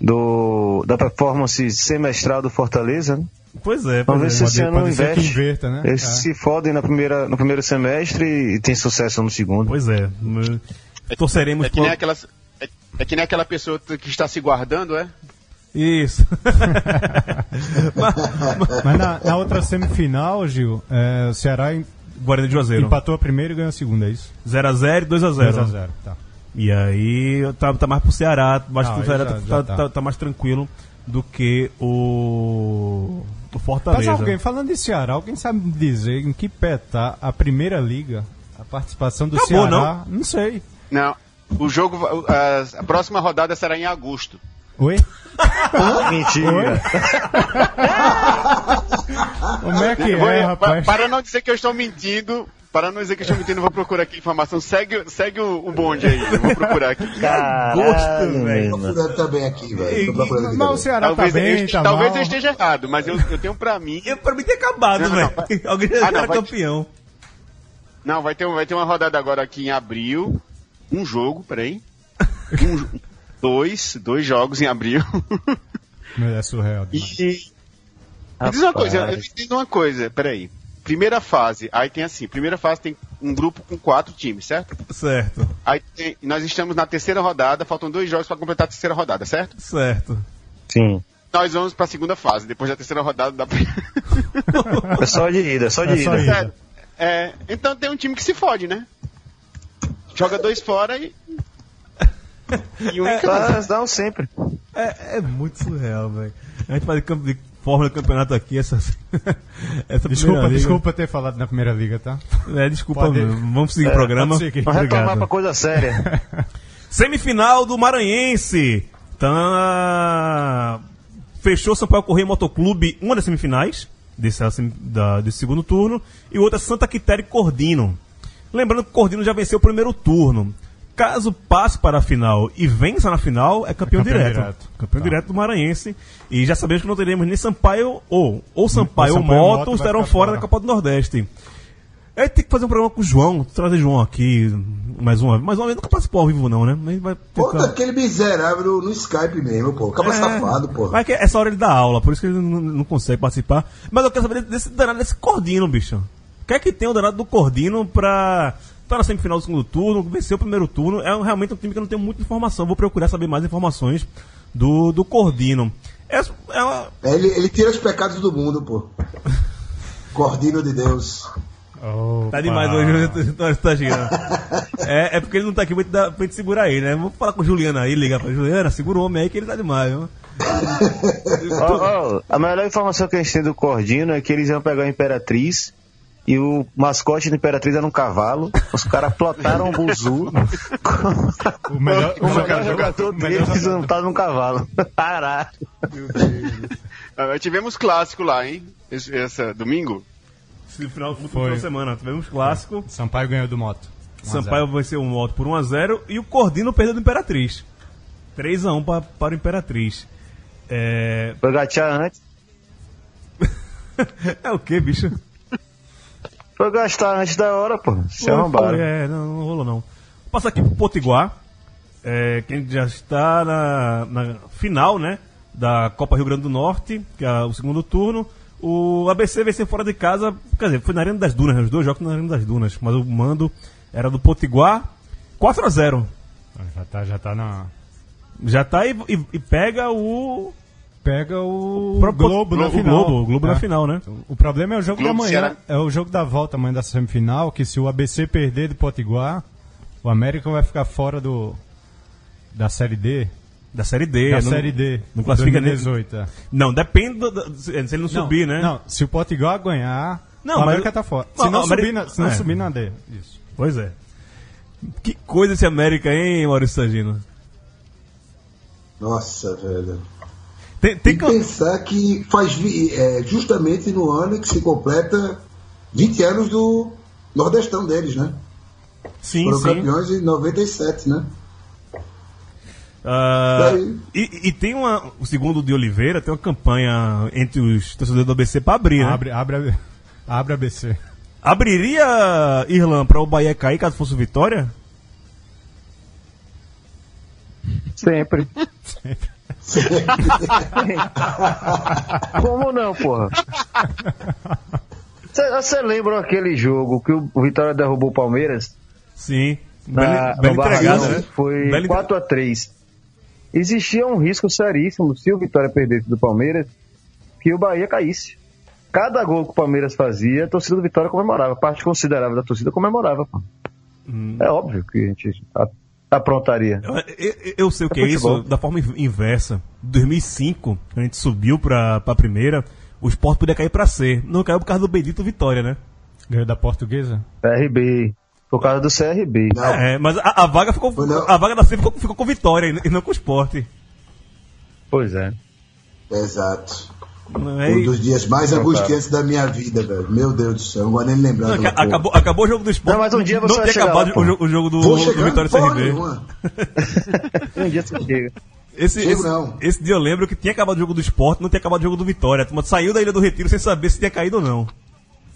Speaker 4: do da performance semestral do Fortaleza, né?
Speaker 1: Pois é,
Speaker 4: Vamos ver
Speaker 1: pois
Speaker 4: se
Speaker 1: é.
Speaker 4: esse ano
Speaker 2: pode ser que
Speaker 4: investe.
Speaker 2: inverta, né?
Speaker 4: Eles
Speaker 2: É.
Speaker 4: se fodem na primeira, no primeiro semestre e tem sucesso no segundo.
Speaker 1: Pois é. Torceremos
Speaker 5: É que,
Speaker 1: por-
Speaker 5: nem aquela, é, é que nem aquela pessoa que está se guardando, é?
Speaker 1: Isso. <laughs>
Speaker 2: Mas na, na outra semifinal, Gil, é, o Ceará em-
Speaker 1: Guarani de Juazeiro.
Speaker 2: empatou a primeira e ganhou a segunda, é isso?
Speaker 1: 0x0 e 2x0.
Speaker 2: 2x0, tá.
Speaker 1: E aí tá, tá mais pro Ceará, mas
Speaker 2: Ah,
Speaker 1: o Ceará
Speaker 2: já-
Speaker 1: tá,
Speaker 2: já
Speaker 1: tá-
Speaker 2: tá.
Speaker 1: tá mais tranquilo do que o, o
Speaker 2: Mas
Speaker 1: Fortaleza.
Speaker 2: alguém, falando de Ceará, alguém sabe me dizer em que pé tá a primeira liga, a participação do
Speaker 1: Acabou,
Speaker 2: Ceará? Não sei.
Speaker 5: Não. O jogo, a, a próxima rodada será em agosto.
Speaker 2: Oi?
Speaker 4: Mentira. <laughs>
Speaker 2: Como é que é,
Speaker 5: pa-
Speaker 2: rapaz?
Speaker 5: Para não dizer que eu estou mentindo, para não dizer que eu estou mentindo, eu vou procurar aqui informação. Segue, segue o, o bonde aí, eu vou procurar aqui. <laughs>
Speaker 1: Gosto, velho.
Speaker 3: Tô procurando também aqui, velho.
Speaker 2: Mas o. Ceará
Speaker 5: Talvez,
Speaker 2: tá
Speaker 5: eu,
Speaker 2: bem,
Speaker 5: este-
Speaker 2: tá
Speaker 5: talvez
Speaker 2: mal.
Speaker 5: eu esteja errado, mas eu, eu tenho pra mim.
Speaker 1: Eu, pra mim ter acabado,
Speaker 5: Não, não,
Speaker 1: velho.
Speaker 5: não. <laughs>
Speaker 1: Alguém já
Speaker 5: Ah, não, vai-
Speaker 1: campeão.
Speaker 5: Não, vai ter, vai ter uma rodada agora aqui em abril. Um jogo, peraí. Um, dois, dois jogos em abril.
Speaker 2: É surreal. demais.
Speaker 5: E. Me diz uma coisa, eu não entendo uma coisa, peraí. Primeira fase, aí tem assim, primeira fase tem um grupo com quatro times, certo?
Speaker 1: Certo,
Speaker 5: Aí tem- nós estamos na terceira rodada, faltam dois jogos para completar a terceira rodada, certo?
Speaker 1: certo.
Speaker 4: Sim.
Speaker 5: Nós vamos para a segunda fase, depois da terceira rodada da
Speaker 4: É só de ida, é só de
Speaker 2: É só
Speaker 4: ida.
Speaker 2: ida.
Speaker 5: Sério. É, então tem um time que se fode, né? Joga dois fora e. E um em casa.
Speaker 4: Mas não sempre.
Speaker 1: É, é muito surreal, velho. A gente faz campo de forma de campeonato aqui, essa, <laughs> essa
Speaker 2: Desculpa, desculpa ter falado na primeira liga, tá?
Speaker 1: É, desculpa
Speaker 2: Pode-
Speaker 1: mesmo. Vamos seguir o programa.
Speaker 2: seguir.
Speaker 4: Vamos retomar pra coisa séria. <laughs>
Speaker 1: Semifinal do Maranhense. Tá... Fechou Sampaio Correia Motoclube, uma das semifinais desse, assim, da- desse segundo turno, e outra Santa Quitéria e Cordino. Lembrando que o Cordino já venceu o primeiro turno. Caso passe para a final e vença na final, é campeão,
Speaker 2: É campeão
Speaker 1: direto.
Speaker 2: direto.
Speaker 1: Campeão
Speaker 2: Tá.
Speaker 1: direto do Maranhense. E já sabemos que não teremos nem Sampaio ou, ou Sampaio ou,
Speaker 2: Sampaio ou
Speaker 1: Moto estarão fora da Copa do Nordeste. Aí tem que fazer um programa com o João, trazer o João aqui mais uma vez. Mais uma vez, nunca participou ao vivo, não, né? Mas vai
Speaker 3: Pô,
Speaker 1: ficar-
Speaker 3: aquele miserável no, no Skype mesmo, pô. Acaba safado, pô.
Speaker 1: Mas que essa hora ele dá aula, por isso que ele não, não consegue participar. Mas eu quero saber desse danado desse Cordino, bicho. O que é que tem o danado do Cordino pra estar na semifinal do segundo turno, vencer o primeiro turno? É realmente um time que eu não tenho muita informação. Vou procurar saber mais informações do, do Cordino. É, é uma-
Speaker 3: É, Ele, ele tira os pecados do mundo, pô. <laughs> Cordino de Deus.
Speaker 1: Tá demais hoje, tá, tá chegando. É, é porque ele não tá aqui pra gente, dar- pra gente segurar ele, né? Vamos falar com o Juliana aí, ligar pra Juliana, segura o homem aí que ele tá demais, viu?
Speaker 4: Ó, ó, a melhor informação que a gente tem do Cordino é que eles iam pegar a Imperatriz e o mascote da Imperatriz era um cavalo. Os caras plotaram o buzu.
Speaker 2: O melhor,
Speaker 4: o melhor jogador
Speaker 2: o
Speaker 4: deles não tá num cavalo. Caralho.
Speaker 5: Ah, tivemos clássico lá, hein? Esse, essa, domingo.
Speaker 1: Esse final, no
Speaker 2: Foi.
Speaker 1: final de semana, tivemos clássico.
Speaker 2: Sampaio ganhou do Moto.
Speaker 1: Sampaio venceu um voto por 1x0 e o Cordino perdeu do Imperatriz. 3x1 pra, para o Imperatriz. É,
Speaker 4: Foi gatear antes. <laughs>
Speaker 1: é o que, bicho?
Speaker 4: Foi gastar antes da hora, pô. Se
Speaker 1: Foi,
Speaker 4: arrombaram.
Speaker 1: É, não, não rolou não. Passa aqui pro Potiguar, é, que a gente já está na, na final, né? Da Copa Rio Grande do Norte, que é o segundo turno. O ABC venceu fora de casa, quer dizer, foi na Arena das Dunas, né, os dois jogos na Arena das Dunas, mas o mando era do Potiguar, 4 a 0
Speaker 2: Já tá, já tá na.
Speaker 1: Já tá e, e- e pega o.
Speaker 2: Pega o
Speaker 1: próprio
Speaker 2: Globo na
Speaker 1: o
Speaker 2: final.
Speaker 1: Globo, o Globo
Speaker 2: É.
Speaker 1: na final, né?
Speaker 2: O problema é o jogo
Speaker 5: Globo,
Speaker 2: da manhã.
Speaker 5: Ceará.
Speaker 2: É o jogo da volta amanhã da semifinal, que se o ABC perder do Potiguar, o América vai ficar fora do da Série D.
Speaker 1: Da Série D.
Speaker 2: da
Speaker 1: não-
Speaker 2: Série D.
Speaker 1: Não classifica nem.
Speaker 2: 2018, é.
Speaker 1: Não, depende do, do- se ele não subir, né?
Speaker 2: Não, se o Potiguar ganhar,
Speaker 1: Não,
Speaker 2: o
Speaker 1: mas-
Speaker 2: América tá fora.
Speaker 1: Não,
Speaker 2: Se não,
Speaker 1: o América-
Speaker 2: subir, na, se não
Speaker 1: é.
Speaker 2: subir na D. Isso.
Speaker 1: Pois é. Que coisa esse América, hein, Maurício Sagino?
Speaker 3: Nossa, velho.
Speaker 1: Tem,
Speaker 3: Tem
Speaker 1: tem
Speaker 3: que pensar que faz é, justamente no ano que se completa 20 anos do Nordestão deles, né?
Speaker 1: Sim,
Speaker 3: Foram
Speaker 1: sim.
Speaker 3: campeões em 97, né? Daí.
Speaker 1: e, e tem uma. O segundo de Oliveira tem uma campanha entre os torcedores do ABC pra abrir, né?
Speaker 2: Abre, abre, a- <laughs> abre a BC.
Speaker 1: Abriria Irlanda pra o Bahia cair caso fosse Vitória?
Speaker 4: Sempre. <laughs> <laughs> Como não, porra? Você lembra aquele jogo que o Vitória derrubou o Palmeiras?
Speaker 1: Sim.
Speaker 4: Na, Barradão?
Speaker 1: né?
Speaker 4: Foi
Speaker 1: Belo entre-
Speaker 4: 4x3. Existia um risco seríssimo, se o Vitória perdesse do Palmeiras, que o Bahia caísse. Cada gol que o Palmeiras fazia, a torcida do Vitória comemorava. Parte considerável da torcida comemorava.
Speaker 1: Hum.
Speaker 4: É óbvio que a gente a- aprontaria.
Speaker 1: Eu, eu- eu sei o que
Speaker 4: É
Speaker 1: é isso, da forma in- inversa. 2005, quando a gente subiu pra, pra primeira, o Sport podia cair pra C. Não caiu por causa do Bendito Vitória, né?
Speaker 2: Ganhou da Portuguesa.
Speaker 4: CRB. Por causa do CRB.
Speaker 3: Não.
Speaker 1: É, mas a, a vaga ficou.
Speaker 3: Não.
Speaker 1: A vaga da C ficou, ficou com Vitória e e não com o Sport.
Speaker 4: Pois é.
Speaker 3: Exato.
Speaker 1: Não é?
Speaker 3: Um dos dias mais angustiantes da minha vida, velho. Meu Deus do céu, não vou nem lembrar.
Speaker 1: Não, acabou, acabou o jogo do Sport.
Speaker 4: Não, mas um dia você
Speaker 1: não
Speaker 4: vai chegar
Speaker 1: acabado
Speaker 4: lá,
Speaker 1: o, jogo, o jogo do, do Vitória CRB. <laughs>
Speaker 4: Um dia você chega.
Speaker 1: Esse, esse,
Speaker 3: não.
Speaker 1: esse dia eu lembro que tinha acabado o jogo do Sport, não tinha acabado o jogo do Vitória. A saiu da Ilha do Retiro sem saber se tinha caído ou não.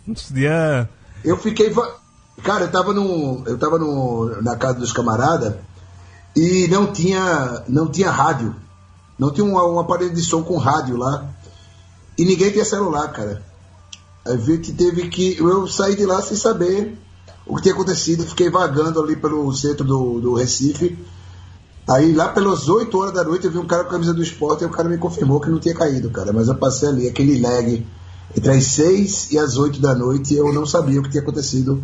Speaker 1: Esse dia.
Speaker 3: Eu fiquei. va- Cara, eu tava, no, eu tava no, na casa dos camaradas e não tinha, não tinha rádio. Não tinha um, um aparelho de som com rádio lá. E ninguém tinha celular, cara. A gente teve que. Eu saí de lá sem saber o que tinha acontecido. Fiquei vagando ali pelo centro do, do Recife. Aí lá pelas 8 horas da noite eu vi um cara com a camisa do esporte e o cara me confirmou que não tinha caído, cara. Mas eu passei ali, aquele lag entre as 6 e as 8 da noite eu não sabia o que tinha acontecido.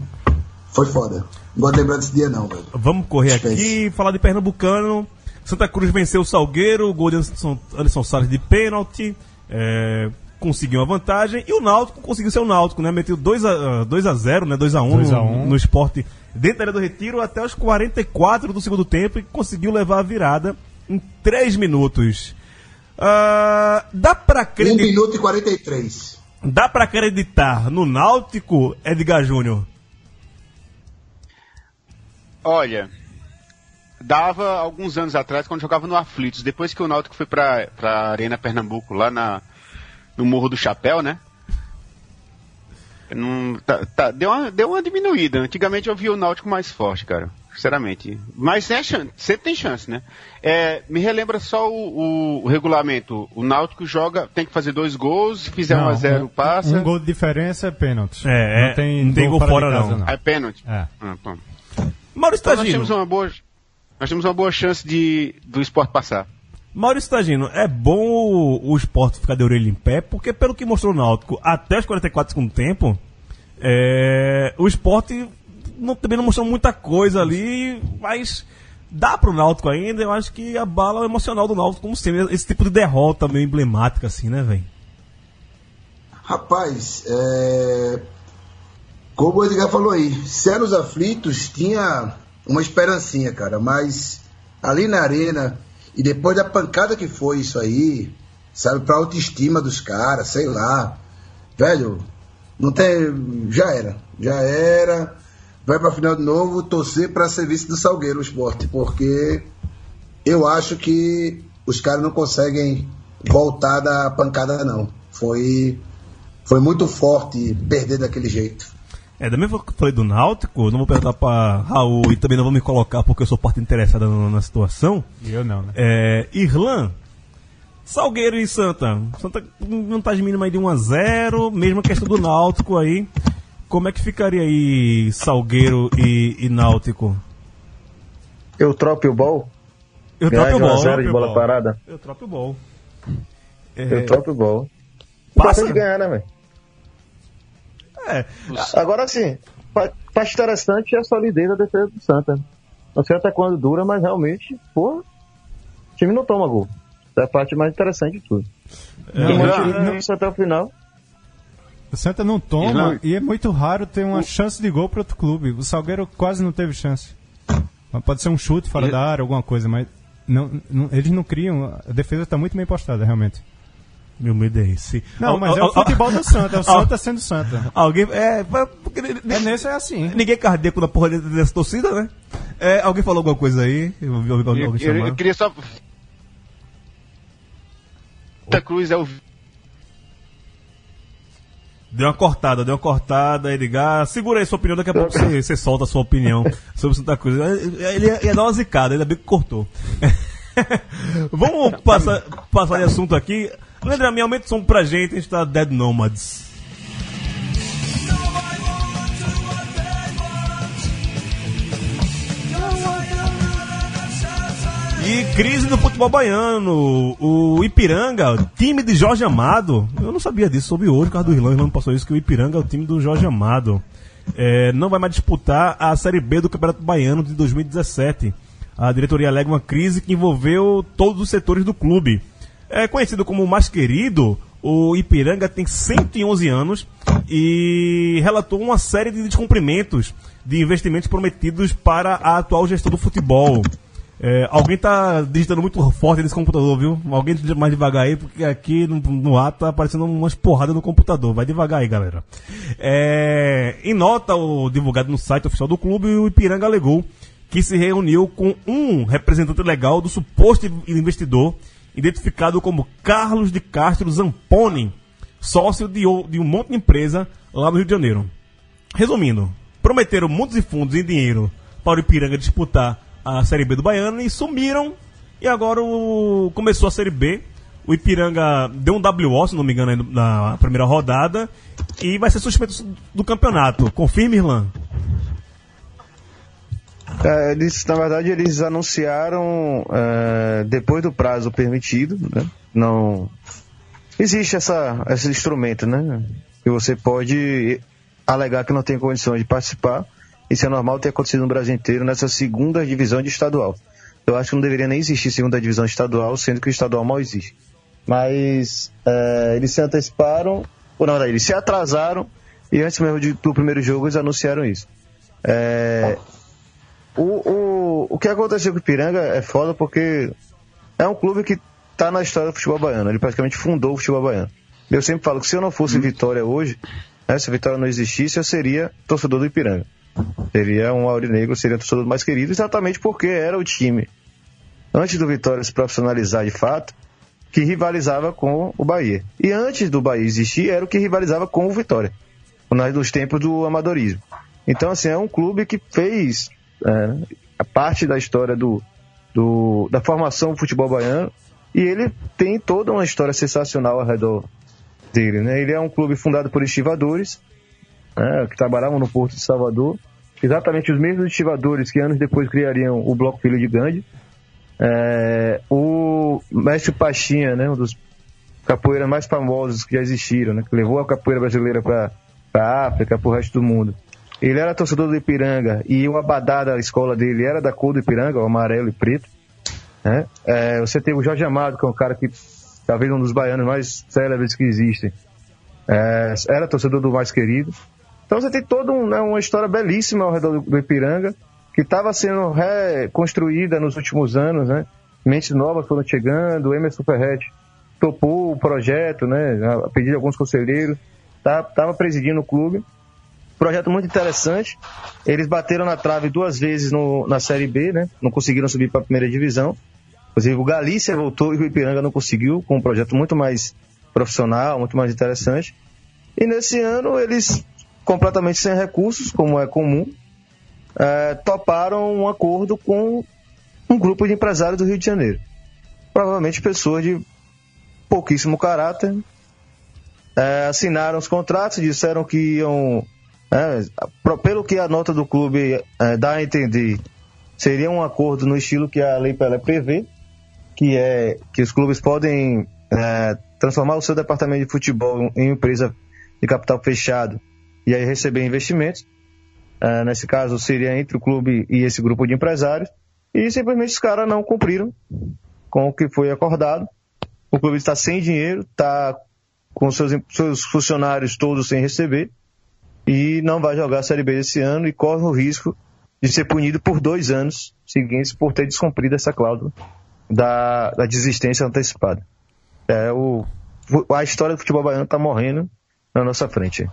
Speaker 3: Foi foda. Não gosto de lembrar desse dia não, velho.
Speaker 1: Vamos correr
Speaker 3: Esquece.
Speaker 1: aqui, falar de Pernambucano. Santa Cruz venceu o Salgueiro, gol de Anderson, Anderson Salles de pênalti. É, conseguiu uma vantagem. E o Náutico conseguiu ser o Náutico, né? Meteu 2x0, 2 a 0, né? 2x1
Speaker 2: 2 a
Speaker 1: no,
Speaker 2: 1.
Speaker 1: no esporte dentro da área do Retiro até os 44 do segundo tempo e conseguiu levar a virada em 3 minutos. Ah, dá pra
Speaker 3: 1
Speaker 1: acreditar.
Speaker 3: minuto e 43.
Speaker 1: Dá pra acreditar no Náutico, Edgar Júnior?
Speaker 5: Olha, dava alguns anos atrás, quando jogava no Aflitos, depois que o Náutico foi pra, pra Arena Pernambuco, lá na, no Morro do Chapéu, né? Não, tá- tá- deu, uma, deu uma diminuída. Antigamente eu via o Náutico mais forte, cara. Sinceramente. Mas tem chance, sempre tem chance, né? É, me relembra só o, o- o regulamento. O Náutico joga, tem que fazer dois gols, se fizer
Speaker 2: Não,
Speaker 5: 1 a 0
Speaker 2: um,
Speaker 5: passa.
Speaker 2: Um gol de diferença é pênalti.
Speaker 1: É,
Speaker 2: não tem,
Speaker 1: não tem gol fora,
Speaker 2: de casa,
Speaker 1: não.
Speaker 5: É pênalti.
Speaker 2: É.
Speaker 5: Ah.
Speaker 1: Maurício
Speaker 5: Então nós temos uma boa, nós temos uma boa chance de do esporte passar.
Speaker 1: Maurício Tagino, é bom o, o esporte ficar de orelha em pé, porque pelo que mostrou o Náutico até os 44 segundos tempo, é, o esporte não- também não mostrou muita coisa ali, mas dá pro Náutico ainda, eu acho que abala o emocional do Náutico, como sempre, esse tipo de derrota meio emblemática assim, né, velho?
Speaker 3: Rapaz, é... como o Edgar falou aí, Celos Aflitos tinha uma esperancinha, cara, mas ali na arena, e depois da pancada que foi isso aí, sabe, pra autoestima dos caras, sei lá, velho, não tem. Já era, já era. vai pra final de novo, torcer pra serviço do Salgueiro o esporte, porque eu acho que os caras não conseguem voltar da pancada, não. Foi, foi muito forte perder daquele jeito.
Speaker 1: É, da mesma que eu falei do Náutico, não vou perguntar pra Raul e também não vou me colocar porque eu sou parte interessada na, na situação.
Speaker 2: E eu não, né?
Speaker 1: É, Irlan, Salgueiro e Santa. Santa não tá de mínima aí de 1 a 0 mesma questão do Náutico aí. Como é que ficaria aí Salgueiro e, e Náutico?
Speaker 4: Eu troco o bol?
Speaker 1: Eu troco o
Speaker 4: de 1 a
Speaker 1: bol.
Speaker 4: 0 de bola parada?
Speaker 1: Eu troco o bol.
Speaker 4: Eu troco o bol.
Speaker 1: Passa.
Speaker 4: Passa de ganhar, né, velho?
Speaker 1: É,
Speaker 4: Agora sim, pa- parte interessante é a solidez da defesa do Santa. Não sei até quando dura, mas realmente, pô, o time não toma gol. Essa é a parte mais interessante de tudo.
Speaker 2: Não,
Speaker 4: Tomou
Speaker 2: não,
Speaker 4: até o final.
Speaker 2: O Santa não toma e é muito raro ter uma chance de gol para outro clube. O Salgueiro quase não teve chance. Pode ser um chute fora da área, alguma coisa, mas não, não- eles não criam. A defesa está muito bem postada, realmente.
Speaker 1: Meu medo é esse.
Speaker 2: Não, mas é o futebol do Santa, é o <laughs> Santa sendo Santa.
Speaker 1: Alguém. É,
Speaker 2: É nesse é assim.
Speaker 1: ninguém cardíaco na porra dessa dessa torcida, né? É, alguém falou alguma coisa aí? Eu ouvi ouvi alguém
Speaker 5: Eu, eu-
Speaker 1: chamar.
Speaker 5: eu queria só. Santa Cruz é o.
Speaker 1: Deu uma cortada, deu uma cortada, Edgar. Segura aí sua opinião, daqui a pouco você, você solta a sua opinião sobre Santa Cruz. Ele ia, ia dar uma zicada, ainda bem que cortou. <laughs> Vamos passar, passar de assunto aqui. Leandro, me aumenta o som pra gente, a gente tá Dead Nomads. E crise no futebol baiano. O Ipiranga, o time de Jorge Amado. Eu não sabia disso, soube hoje, por causa do. O Irlão passou isso, que o Ipiranga é o time do Jorge Amado. É, não vai mais disputar a Série B do Campeonato Baiano de 2017. A diretoria alega uma crise que envolveu todos os setores do clube. É conhecido como o mais querido, o Ipiranga tem 111 anos e relatou uma série de descumprimentos de investimentos prometidos para a atual gestão do futebol. É, alguém tá digitando muito forte nesse computador, viu? Alguém mais devagar aí, porque aqui no, no ar tá aparecendo umas porradas no computador. Vai devagar aí, galera. É, em nota o, divulgado no site oficial do clube, o Ipiranga alegou que se reuniu com um representante legal do suposto investidor, identificado como Carlos de Castro Zamponi, sócio de, um monte de empresa lá no Rio de Janeiro. Resumindo, prometeram mundos e fundos em dinheiro para o Ipiranga disputar a Série B do Baiano e sumiram. E agora o- começou a Série B. O Ipiranga deu um WO, se não me engano, na primeira rodada. E vai ser suspenso do campeonato. Confirme, Irlan?
Speaker 4: É, eles, na verdade, eles anunciaram é, depois do prazo permitido, né? Não existe essa, esse instrumento, né? Que você pode alegar que não tem condições de participar. Isso é normal ter acontecido no Brasil inteiro nessa segunda divisão de estadual. Eu acho que não deveria nem existir segunda divisão estadual, sendo que o estadual mal existe. Mas é, eles se anteciparam, ou verdade, eles se atrasaram e antes mesmo de- do primeiro jogo eles anunciaram isso. É, o, o, o que aconteceu com o Ipiranga é foda porque é um clube que tá na história do futebol baiano. Ele praticamente fundou o futebol baiano. Eu sempre falo que se eu não fosse Vitória hoje, né, se a Vitória não existisse, eu seria torcedor do Ipiranga. Seria um aurinegro, seria o torcedor mais querido, exatamente porque era o time, antes do Vitória se profissionalizar de fato, que rivalizava com o Bahia. E antes do Bahia existir, era o que rivalizava com o Vitória, nós dos tempos do amadorismo. Então, assim, é um clube que fez é, a parte da história do, do- da formação do futebol baiano e ele tem toda uma história sensacional ao redor dele. Né? Ele é um clube fundado por estivadores né, que trabalhavam no Porto de Salvador, exatamente os mesmos estivadores que anos depois criariam o Bloco Filho de Gandhi. É, o mestre Pachinha, né, um dos capoeiras mais famosos que já existiram, né, que levou a capoeira brasileira para a África, para o resto do mundo. Ele era torcedor do Ipiranga e o abadá da escola dele era da cor do Ipiranga, o amarelo e preto. Né? É, você teve o Jorge Amado, que é um cara que talvez um dos baianos mais célebres que existem. É, era torcedor do mais querido. Então você tem toda um, né, uma história belíssima ao redor do, do Ipiranga, que estava sendo reconstruída nos últimos anos, né? Mentes novas foram chegando, o Emerson Ferretti topou o projeto, né? A pedido de alguns conselheiros, estava presidindo o clube. Projeto muito interessante. Eles bateram na trave duas vezes no, na Série B, né? Não conseguiram subir para a primeira divisão. Inclusive, o Galícia voltou e o Ipiranga não conseguiu, com um projeto muito mais profissional, muito mais interessante. E nesse ano, eles, completamente sem recursos, como é comum, é, toparam um acordo com um grupo de empresários do Rio de Janeiro. Provavelmente pessoas de pouquíssimo caráter. É, assinaram os contratos, disseram que iam. É, pelo que a nota do clube é, dá a entender, seria um acordo no estilo que a Lei Pelé prevê, que é que os clubes podem é, transformar o seu departamento de futebol em empresa de capital fechado e aí receber investimentos. É, nesse caso, seria entre o clube e esse grupo de empresários. E simplesmente os caras não cumpriram com o que foi acordado. O clube está sem dinheiro, está com seus, seus funcionários todos sem receber e não vai jogar a Série B esse ano e corre o risco de ser punido por dois anos seguintes por ter descumprido essa cláusula da, da desistência antecipada. É, o, a história do futebol baiano está morrendo na nossa frente.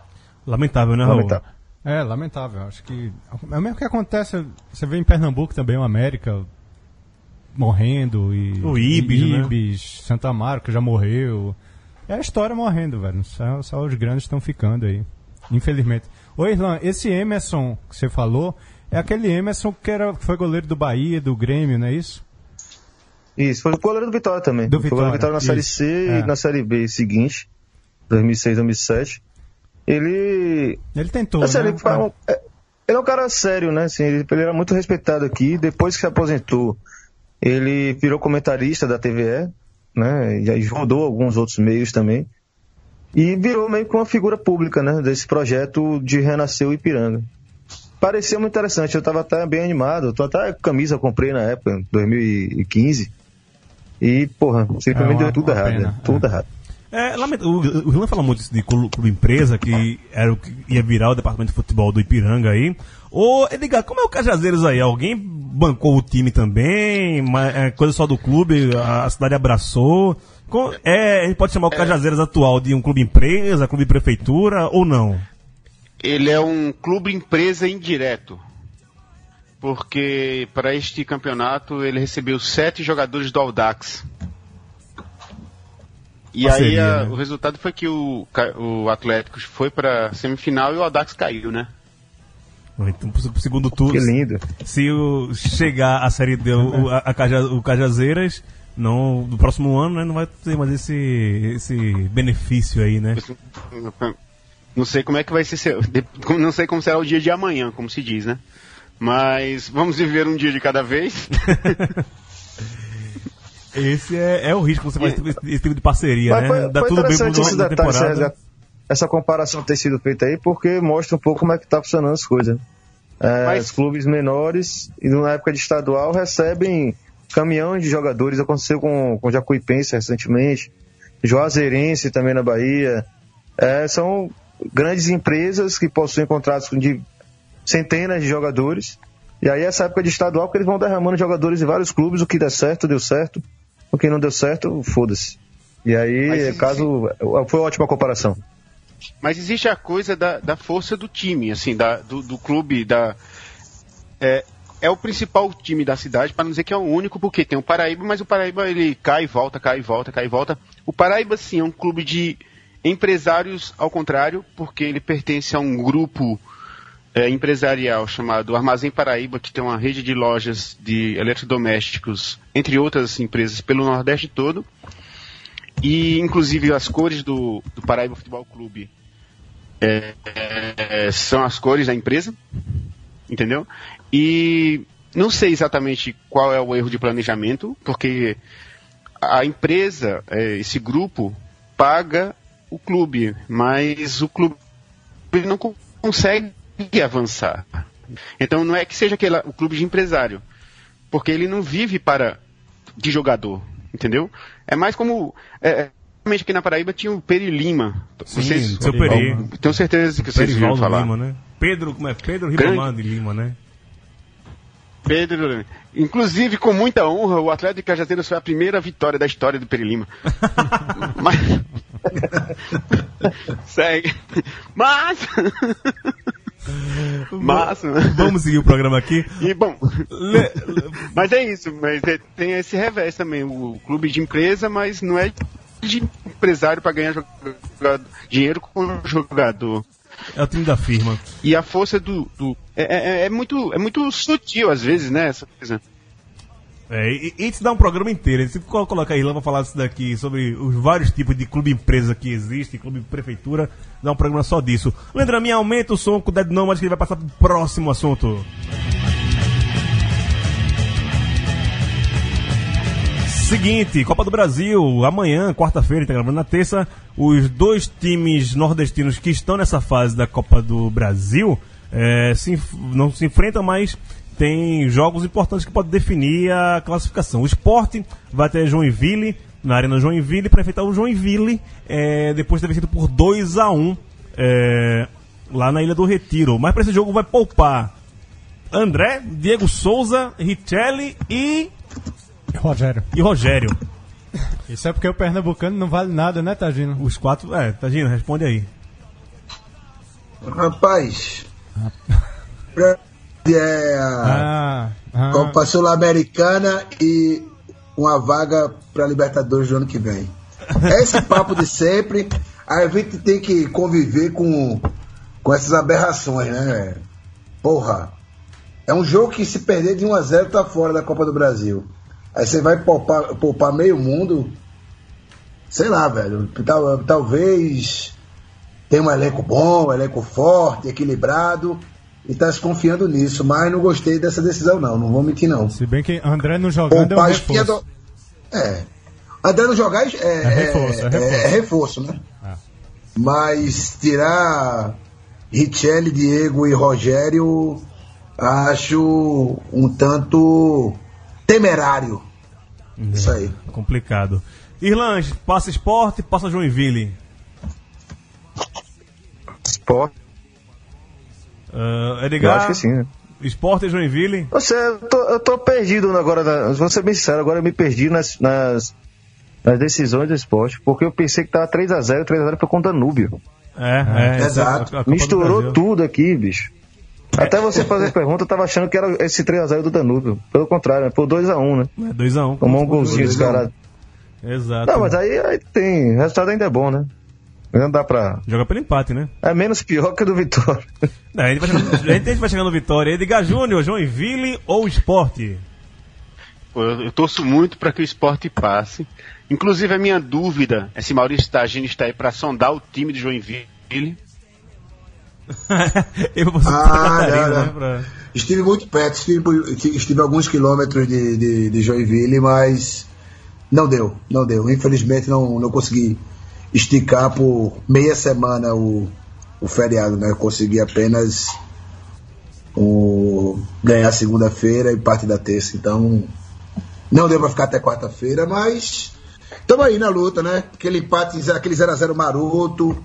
Speaker 1: Lamentável, né, Raul?
Speaker 4: Lamentável.
Speaker 2: É, lamentável. Acho que é o mesmo que acontece. Você vê em Pernambuco também, o América morrendo e.
Speaker 1: O Ibis, né?
Speaker 2: Ibis, Santa Amaro, que já morreu. É a história morrendo, velho. Só, só os grandes estão ficando aí. Infelizmente. Ô, Irlan, esse Emerson que você falou é aquele Emerson que era, foi goleiro do Bahia, do Grêmio, não é isso?
Speaker 4: Isso, foi o goleiro do Vitória também.
Speaker 2: Do
Speaker 4: Foi o goleiro
Speaker 2: Vitória,
Speaker 4: do Vitória na Série
Speaker 2: isso.
Speaker 4: C
Speaker 2: É.
Speaker 4: e na Série B seguinte, 2006, 2007. Ele
Speaker 2: Ele tentou,
Speaker 4: Assim,
Speaker 2: né?
Speaker 4: ele, foi um- é- ele é um cara sério, né? Assim, ele, ele era muito respeitado aqui. Depois que se aposentou, ele virou comentarista da TVE, né? E aí rodou alguns outros meios também. E virou meio que uma figura pública, né? Desse projeto de renascer o Ipiranga. Parecia muito interessante, eu estava até bem animado. Tô até camisa eu comprei na época, em 2015. E, porra, simplesmente
Speaker 2: É uma-
Speaker 4: deu tudo errado, né? Tudo errado.
Speaker 1: É, o, Irlan fala muito de clube, empresa, que era o que ia virar o departamento de futebol do Ipiranga aí. Ô, Edgar, como é o Cajazeiros aí? Alguém bancou o time também? É coisa só do clube? A, a cidade abraçou? É, a gente pode chamar o Cajazeiras atual de um clube empresa, clube prefeitura ou não?
Speaker 5: Ele é um clube empresa indireto. Porque para este campeonato ele recebeu sete jogadores do Audax. E
Speaker 1: Parceria,
Speaker 5: aí a-
Speaker 1: né?
Speaker 5: o resultado foi que o, o Atlético foi para semifinal e o Audax caiu, né?
Speaker 1: Então, pro, pro segundo turno.
Speaker 4: Que lindo.
Speaker 1: Se o, chegar a série D, o, a, a Caja- o Cajazeiras, não, no próximo ano, né, não vai ter mais esse, esse benefício aí, né?
Speaker 5: Não sei como é que vai ser, não sei como será o dia de amanhã, como se diz, né? Mas vamos viver um dia de cada vez. <laughs>
Speaker 1: Esse é, é o risco que você faz esse, esse tipo de parceria,
Speaker 4: Mas
Speaker 1: né?
Speaker 4: foi,
Speaker 1: Dá
Speaker 4: foi
Speaker 1: tudo bem pro
Speaker 4: essa,
Speaker 1: temporada.
Speaker 4: resga- essa comparação ter sido feita aí, porque mostra um pouco como é que tá funcionando as coisas. É,
Speaker 5: Mas-
Speaker 4: Os clubes menores, e na época de estadual, recebem caminhões de jogadores. Aconteceu com, com o Jacuipense recentemente, Juazeirense também na Bahia. É, são grandes empresas que possuem contratos de centenas de jogadores. E aí, essa época de estadual, que eles vão derramando jogadores em vários clubes, o que der certo, deu certo. O que não deu certo, foda-se. E aí,
Speaker 5: existe-
Speaker 4: caso. Foi uma ótima comparação.
Speaker 5: Mas existe a coisa da, da força do time, assim, da, do, do clube, da. É, é o principal time da cidade, para não dizer que é o único, porque tem o Paraíba, mas o Paraíba ele cai e volta, cai e volta, cai e volta. O Paraíba, sim, é um clube de empresários, ao contrário, porque ele pertence a um grupo é, empresarial chamado Armazém Paraíba, que tem uma rede de lojas de eletrodomésticos, entre outras empresas, pelo Nordeste todo. E, inclusive, as cores do, do Paraíba Futebol Clube é, é, são as cores da empresa, entendeu? E não sei exatamente qual é o erro de planejamento, porque a empresa, é, esse grupo, paga o clube, mas o clube não co- consegue avançar. Então não é que seja aquele, o clube de empresário, porque ele não vive para de jogador, entendeu? É mais como é, é, realmente aqui na Paraíba tinha o Peri Lima.
Speaker 1: Sim,
Speaker 5: Vocês-
Speaker 1: seu Peri.
Speaker 5: Tenho certeza que vocês viram falar.
Speaker 1: Lima, né? Pedro, como é? Pedro. Ribamar de Lima, né?
Speaker 5: Pedro, inclusive com muita honra, o Atlético de Cajazeiras foi a primeira vitória da história do Peri Lima. <laughs> Mas segue. Mas Mas,
Speaker 1: Vamos seguir o programa aqui.
Speaker 5: e bom,
Speaker 1: Le-
Speaker 5: mas é isso, mas é- tem esse revés também, o clube de empresa, mas não é de empresário para ganhar jogador- dinheiro com o jogador.
Speaker 1: É o time da firma.
Speaker 5: E a força do. do- é, é- é muito, é muito sutil às vezes, né? Essa coisa.
Speaker 1: É, e, e te dá um programa inteiro. Se co- colocar a Irlanda pra falar disso daqui, sobre os vários tipos de clube empresa que existe, clube prefeitura, dá um programa só disso. Lembra minha aumenta o som com o Dead Nomad que ele vai passar pro próximo assunto. Seguinte, Copa do Brasil, amanhã, quarta-feira, tá gravando na terça, os dois times nordestinos que estão nessa fase da Copa do Brasil eh, se não se enfrentam, mas tem jogos importantes que podem definir a classificação. O esporte vai até Joinville, na Arena Joinville, para enfrentar o Joinville, eh, depois de ter vencido por 2 a 1 eh, lá na Ilha do Retiro. Mas para esse jogo vai poupar André, Diego Souza, Richelli e,
Speaker 2: Rogério.
Speaker 1: e Rogério.
Speaker 2: Isso é porque o Pernambucano não vale nada, né, Tagino?
Speaker 1: Os quatro. É, Tagino, responde aí.
Speaker 3: Rapaz. pra- É a
Speaker 2: Ah, ah.
Speaker 3: Copa Sul-Americana e uma vaga para Libertadores do ano que vem. É esse papo de sempre. Aí a gente tem que conviver com, com essas aberrações, né? Porra. É um jogo que se perder de 1 a 0 tá fora da Copa do Brasil. Aí você vai poupar, poupar meio mundo. Sei lá, velho. Tal- talvez tenha um elenco bom, um elenco forte, equilibrado. E tá se confiando nisso, mas não gostei dessa decisão, não. Não vou mentir, não.
Speaker 2: Se bem que André não jogando é um
Speaker 3: Poupar a espinha
Speaker 2: reforço.
Speaker 3: do... É. André não jogar é, é,
Speaker 2: reforço, é
Speaker 3: é-
Speaker 2: reforço.
Speaker 3: é reforço, né?
Speaker 2: Ah.
Speaker 3: Mas tirar Richelli, Diego e Rogério, acho um tanto temerário. Isso aí.
Speaker 1: Complicado. Irlange, passa esporte, passa Joinville.
Speaker 4: Esporte,
Speaker 1: Uh,
Speaker 4: eu
Speaker 1: Edgar,
Speaker 4: acho que sim, né?
Speaker 1: esporte e Joinville.
Speaker 4: Você, eu tô, eu tô perdido agora, vou ser bem sincero, agora eu me perdi nas, nas, nas decisões do esporte, porque eu pensei que tava 3x0, 3x0 foi contra Danúbio.
Speaker 1: É, é.
Speaker 3: Exato.
Speaker 1: é
Speaker 4: Misturou tudo aqui, bicho. Até você fazer pergunta, eu tava achando que era esse 3x0 do Danúbio. Pelo contrário, né? foi 2x1, né?
Speaker 1: É 2x1. Um.
Speaker 4: Tomou um golzinho descarado.
Speaker 1: Exato.
Speaker 4: Não, mas aí, aí tem. O resultado ainda é bom, né? Não dá pra.
Speaker 1: Joga pelo empate, né?
Speaker 4: É menos pior que o do Vitória.
Speaker 1: É, a, gente vai chegando, a gente vai chegando no Vitória. Edgar Júnior, Joinville ou esporte?
Speaker 5: Pô, Eu, eu torço muito para que o esporte passe. Inclusive, a minha dúvida é se Maurício Tagini está aí para sondar o time de Joinville. <laughs>
Speaker 1: Eu vou
Speaker 3: Ah, não, não.
Speaker 1: né? Pra...
Speaker 3: Estive muito perto, estive, estive alguns quilômetros de, de, de Joinville, mas não deu, não deu. Infelizmente não, não consegui esticar por meia semana o, o feriado, né? Eu consegui apenas o, ganhar segunda-feira e parte da terça, então não deu pra ficar até quarta-feira, mas estamos aí na luta, né? Aquele empate, aquele 0x0 maroto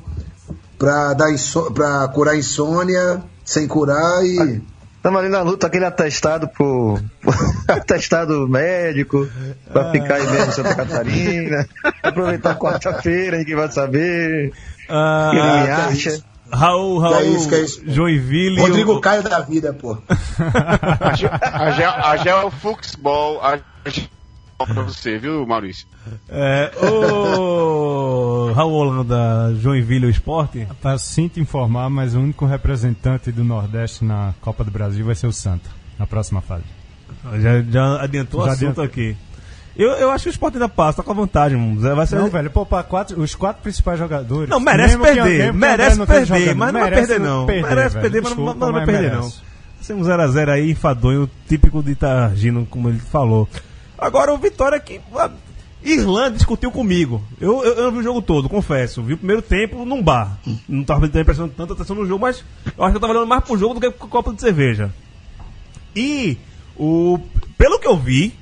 Speaker 3: pra, dar inso- pra curar a insônia, sem curar e.
Speaker 4: Tamo ali na luta, aquele atestado pro. <laughs> atestado médico, pra ficar aí mesmo em Santa Catarina. <laughs> Aproveitar quarta-feira, ninguém vai saber.
Speaker 1: Ah,
Speaker 4: Quem não me
Speaker 3: é
Speaker 4: acha.
Speaker 3: isso.
Speaker 1: Raul, Raul,
Speaker 3: é isso, que é isso.
Speaker 1: Joinville.
Speaker 3: Rodrigo
Speaker 1: o-
Speaker 3: Caio da vida, pô. <laughs>
Speaker 5: A Gel, a Gel, a Gel Fuxball, a Gel pra você, viu, Maurício?
Speaker 1: É, o <laughs> Raul Holanda, Joinville esporte?
Speaker 2: Tá, sinto informar, mas o único representante do Nordeste na Copa do Brasil vai ser o Santa, na próxima fase.
Speaker 1: Já, já adiantou o
Speaker 2: Já
Speaker 1: assunto
Speaker 2: adiantou.
Speaker 1: aqui. Eu, eu acho que o esporte ainda passa, tá com a vantagem. mano. Vai ser...
Speaker 2: Não, velho, poupar quatro, os quatro principais jogadores.
Speaker 1: Não, merece perder,
Speaker 2: que
Speaker 1: merece
Speaker 2: não
Speaker 1: perder,
Speaker 2: jogando,
Speaker 1: mas não vai
Speaker 2: merece
Speaker 1: perder não. merece
Speaker 2: velho.
Speaker 1: perder, mas não,
Speaker 2: Desculpa,
Speaker 1: não vai perder não.
Speaker 2: merece.
Speaker 1: Vai ser um 0x0 aí, enfadonho, típico de Targino, como ele falou. Agora o Vitória que... Irlanda discutiu comigo. Eu, eu, eu não vi o jogo todo, confesso. Vi o primeiro tempo num bar. Não tava prestando tanta atenção no jogo, mas eu acho que eu tava olhando mais pro jogo do que pro copo de cerveja. E o pelo que eu vi,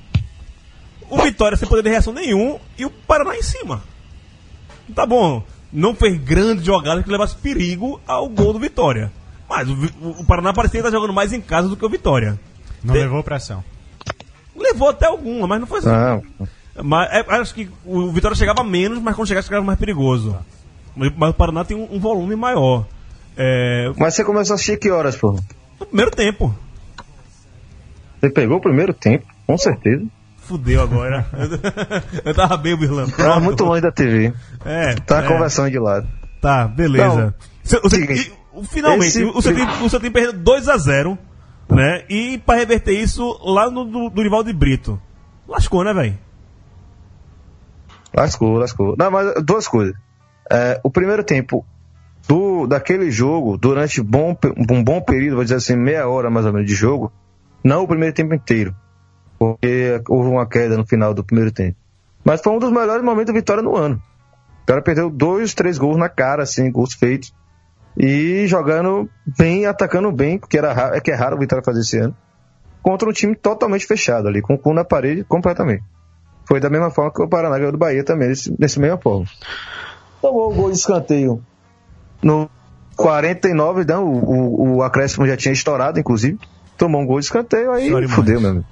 Speaker 1: o Vitória sem poder de reação nenhum e o Paraná em cima. Tá bom, não fez grandes jogadas que levasse perigo ao gol do Vitória. Mas o, o Paraná parecia estar jogando mais em casa do que o Vitória.
Speaker 2: Não
Speaker 1: Tem-
Speaker 2: levou pressão.
Speaker 1: Levou até alguma, mas não foi assim.
Speaker 4: Não.
Speaker 1: Mas é, acho que o Vitória chegava menos, mas quando chegasse chegava mais perigoso. Mas, mas o Paraná tem um, um volume maior. É,
Speaker 4: Mas você começou a assistir que horas, pô?
Speaker 1: no primeiro tempo.
Speaker 4: Você pegou o primeiro tempo, com certeza.
Speaker 1: Fudeu agora. <laughs> Eu tava bem, Birlan.
Speaker 4: Tava muito longe da TV.
Speaker 1: É,
Speaker 4: Tá
Speaker 1: é.
Speaker 4: conversando de lado.
Speaker 1: Tá, beleza. Cê- você- e, finalmente,
Speaker 4: esse-
Speaker 1: o seu time, o seu time perdeu 2x0, né? E pra reverter isso lá no do, do rival de Brito. Lascou, né, velho?
Speaker 4: Lascou, lascou. Não, mas duas coisas. É, o primeiro tempo do, daquele jogo, durante bom, um bom período, vou dizer assim, meia hora mais ou menos de jogo, não o primeiro tempo inteiro. Porque houve uma queda no final do primeiro tempo. Mas foi um dos melhores momentos de vitória no ano. O cara perdeu dois, três gols na cara, assim, gols feitos. E jogando bem, atacando bem, porque era raro, é que é raro o Vitória fazer esse ano. Contra um time totalmente fechado ali, com o cu na parede completamente. Foi da mesma forma que o Paraná ganhou do Bahia também, desse, desse mesma forma. Tomou o gol de escanteio no 49, não, o, o, o acréscimo já tinha estourado, inclusive. Tomou um gol de escanteio, aí
Speaker 1: demais.
Speaker 4: fudeu, meu amigo.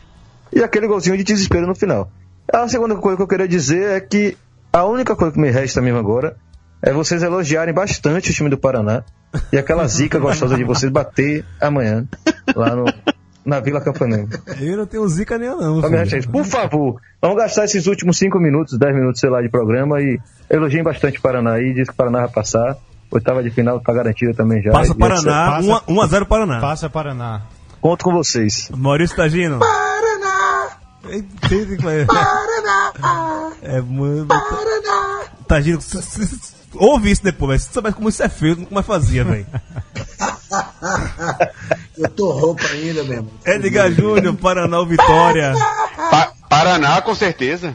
Speaker 4: E aquele golzinho de desespero no final. A segunda coisa que eu queria dizer é que a única coisa que me resta mesmo agora é vocês elogiarem bastante o time do Paraná e aquela zica <laughs> gostosa de vocês bater amanhã lá no, na Vila Campanema.
Speaker 1: Eu não tenho zica nenhuma, não. Filho.
Speaker 4: isso. Por favor, vamos gastar esses últimos 5 minutos, 10 minutos, sei lá, de programa e elogiem bastante o Paraná aí, diz que o Paraná vai passar. Oitava de final tá garantida também já.
Speaker 1: Passa
Speaker 4: E
Speaker 1: Paraná,
Speaker 2: Passa-
Speaker 1: 1x0 Paraná.
Speaker 2: Passa Paraná.
Speaker 4: Conto com vocês.
Speaker 1: Maurício Tagino.
Speaker 3: Paraná!
Speaker 1: Que vai-
Speaker 3: Paraná!
Speaker 1: É, mano.
Speaker 3: Paraná!
Speaker 1: Tagino, s- ouve isso depois, velho. Se soubesse como isso é feio, nunca mais fazia, velho.
Speaker 3: Eu tô roupa ainda, meu irmão.
Speaker 1: Edgar Júnior, Paraná ou Vitória.
Speaker 5: Pa- Paraná, com certeza.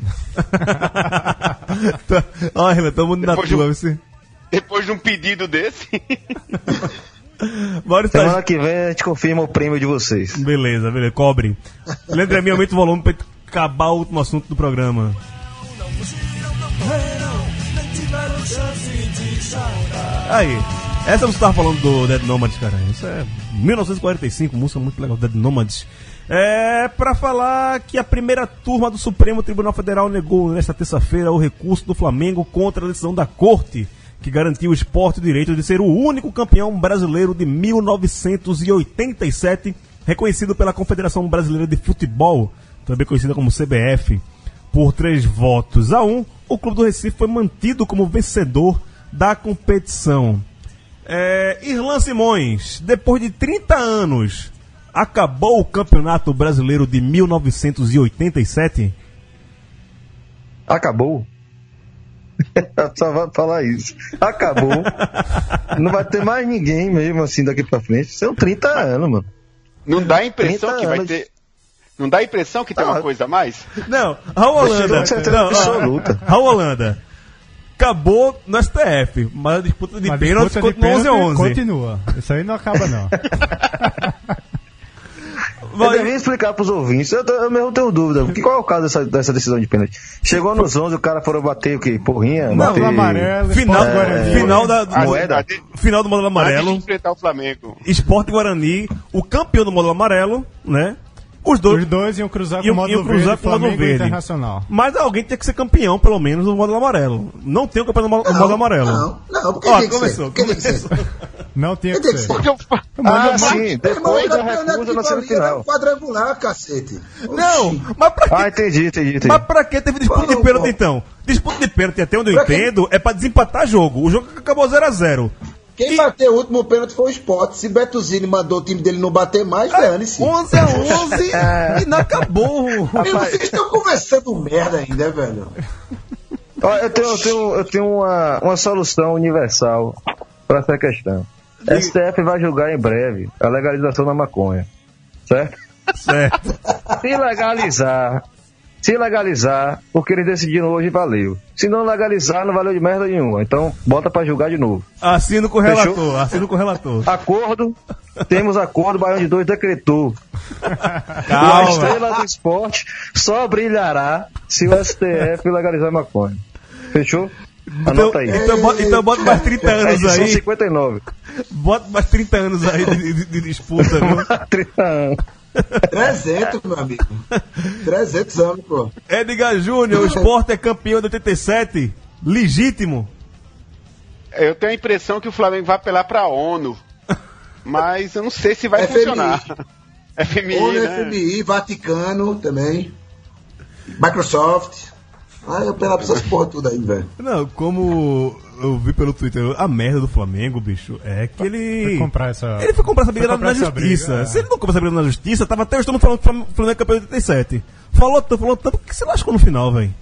Speaker 1: Tá- Olha, tamo na
Speaker 5: Depois de
Speaker 1: tua,
Speaker 5: um-
Speaker 1: você.
Speaker 5: Depois de um pedido desse.
Speaker 1: Maurício
Speaker 4: Semana
Speaker 1: Tagino.
Speaker 4: que vem a gente confirma o prêmio de vocês.
Speaker 1: Beleza, beleza, cobre. Leandro Amin, aumenta o volume pra acabar o último assunto do programa. Aí, essa você tava falando do Dead Nomads, cara. Isso é 1945, música muito legal, Dead Nomads. É pra falar que a primeira turma do Supremo Tribunal Federal negou nesta terça-feira o recurso do Flamengo contra a decisão da Corte, que garantiu o esporte o direito de ser o único campeão brasileiro de 1987, reconhecido pela Confederação Brasileira de Futebol, também conhecida como CBF. Por três votos a um, o Clube do Recife foi mantido como vencedor da competição. É, Irlan Simões, depois de 30 anos, acabou o Campeonato Brasileiro de 1987?
Speaker 4: Acabou. <laughs> Só vai falar isso. Acabou. Não vai ter mais ninguém mesmo assim daqui pra frente. São 30 anos, mano.
Speaker 5: Não dá a impressão
Speaker 4: 30
Speaker 5: que vai
Speaker 4: anos.
Speaker 5: ter. Não dá a impressão que tem
Speaker 4: Ah.
Speaker 5: uma coisa a mais?
Speaker 1: Não, Raul Holanda. Não,
Speaker 4: absoluta.
Speaker 1: Raul Holanda. Acabou no STF, mas a disputa de
Speaker 2: Mas de
Speaker 1: continua 11 a
Speaker 2: pênalti
Speaker 1: 11.
Speaker 2: Continua. Isso aí não acaba, não. <laughs>
Speaker 4: Eu
Speaker 1: Vai-
Speaker 4: devia explicar pros ouvintes. Eu, eu mesmo tenho dúvida. Que qual é o caso dessa, dessa decisão de pênalti? Chegou nos 11, o cara foram bater o quê? Porrinha?
Speaker 2: Não,
Speaker 4: bater...
Speaker 2: o amarelo,
Speaker 1: Final,
Speaker 2: Guarani.
Speaker 1: final da, do-
Speaker 4: Moeda.
Speaker 5: Antes-
Speaker 1: final do módulo
Speaker 5: Antes de
Speaker 1: amarelo.
Speaker 5: enfrentar o Flamengo.
Speaker 1: Esporte Guarani, o campeão do módulo amarelo, né? Os dois.
Speaker 2: Os dois iam cruzar com o módulo
Speaker 1: iam cruzar
Speaker 2: verde,
Speaker 1: com módulo verde.
Speaker 2: Internacional.
Speaker 1: Mas alguém tem que ser campeão, pelo menos, do módulo amarelo. Não tem o campeão do módulo,
Speaker 3: Não,
Speaker 1: módulo amarelo.
Speaker 3: Não, não, porque
Speaker 1: Ó,
Speaker 3: tem que
Speaker 1: começou,
Speaker 3: ser. Porque tem que ser.
Speaker 1: começou.
Speaker 2: Não tinha que
Speaker 3: Tem que
Speaker 2: ser.
Speaker 3: ser.
Speaker 5: Porque eu-
Speaker 4: Ah,
Speaker 3: Mas-
Speaker 4: sim. Depois
Speaker 3: o
Speaker 4: da
Speaker 3: campeonato
Speaker 4: recusa
Speaker 3: que
Speaker 4: na semifinal.
Speaker 3: quadrangular, cacete.
Speaker 1: Não,
Speaker 3: Oxi.
Speaker 1: mas pra que
Speaker 4: Ah, entendi, entendi, entendi.
Speaker 1: Mas pra que teve disputa de pênalti
Speaker 3: qual?
Speaker 1: então? Disputa de pênalti, até onde eu
Speaker 3: Pra quê?
Speaker 1: entendo, é pra desempatar jogo. O jogo acabou 0x0.
Speaker 3: Quem
Speaker 1: E-
Speaker 3: bateu o último pênalti foi o Sport. Se Betuzini mandou o time dele não bater mais, dane-se.
Speaker 1: 11 a <laughs> 11 e não acabou.
Speaker 3: Meu, Vocês estão conversando merda ainda, velho.
Speaker 4: Ó, eu tenho, eu tenho, eu tenho uma, uma solução universal para essa questão. STF vai julgar em breve a legalização da maconha. Certo?
Speaker 1: Certo.
Speaker 4: Se legalizar, se legalizar, o que eles decidiram hoje valeu. Se não legalizar, não valeu de merda nenhuma. Então, bota pra julgar de novo.
Speaker 1: Assino com o
Speaker 4: Fechou?
Speaker 1: relator, assino com o relator.
Speaker 4: Acordo, <laughs> temos acordo, Baião de 2 decretou. A
Speaker 1: Calma.
Speaker 4: estrela do esporte só brilhará se o STF legalizar a maconha. Fechou?
Speaker 1: Então,
Speaker 4: Anota aí.
Speaker 1: então, bota, então bota mais 30
Speaker 4: É
Speaker 1: anos aí.
Speaker 4: 59.
Speaker 1: Bota mais 30 anos aí de, de- de disputa, viu? <laughs>
Speaker 4: 30 anos.
Speaker 3: 300, meu amigo. 300 anos, pô.
Speaker 1: Edgar Júnior, o Sport é campeão de 87. Legítimo.
Speaker 5: Eu tenho a impressão que o Flamengo vai apelar pra ONU. Mas eu não sei se vai
Speaker 3: FMI. <laughs>
Speaker 5: funcionar. FMI,
Speaker 3: ONU,
Speaker 5: né?
Speaker 3: FMI, Vaticano também. Microsoft. Ah, eu pela essas porra tudo aí, velho.
Speaker 1: Não, como eu vi pelo Twitter, a merda do Flamengo, bicho, é que ele.
Speaker 2: Foi comprar essa-
Speaker 1: Ele foi comprar essa briga
Speaker 2: comprar
Speaker 1: na
Speaker 2: essa
Speaker 1: justiça.
Speaker 2: briga, é.
Speaker 1: Se ele não comprar essa briga na justiça, tava até estamos falando que o Flam- Flamengo é campeão de 87. Falou tanto, falou tanto, que se lascou no final, velho.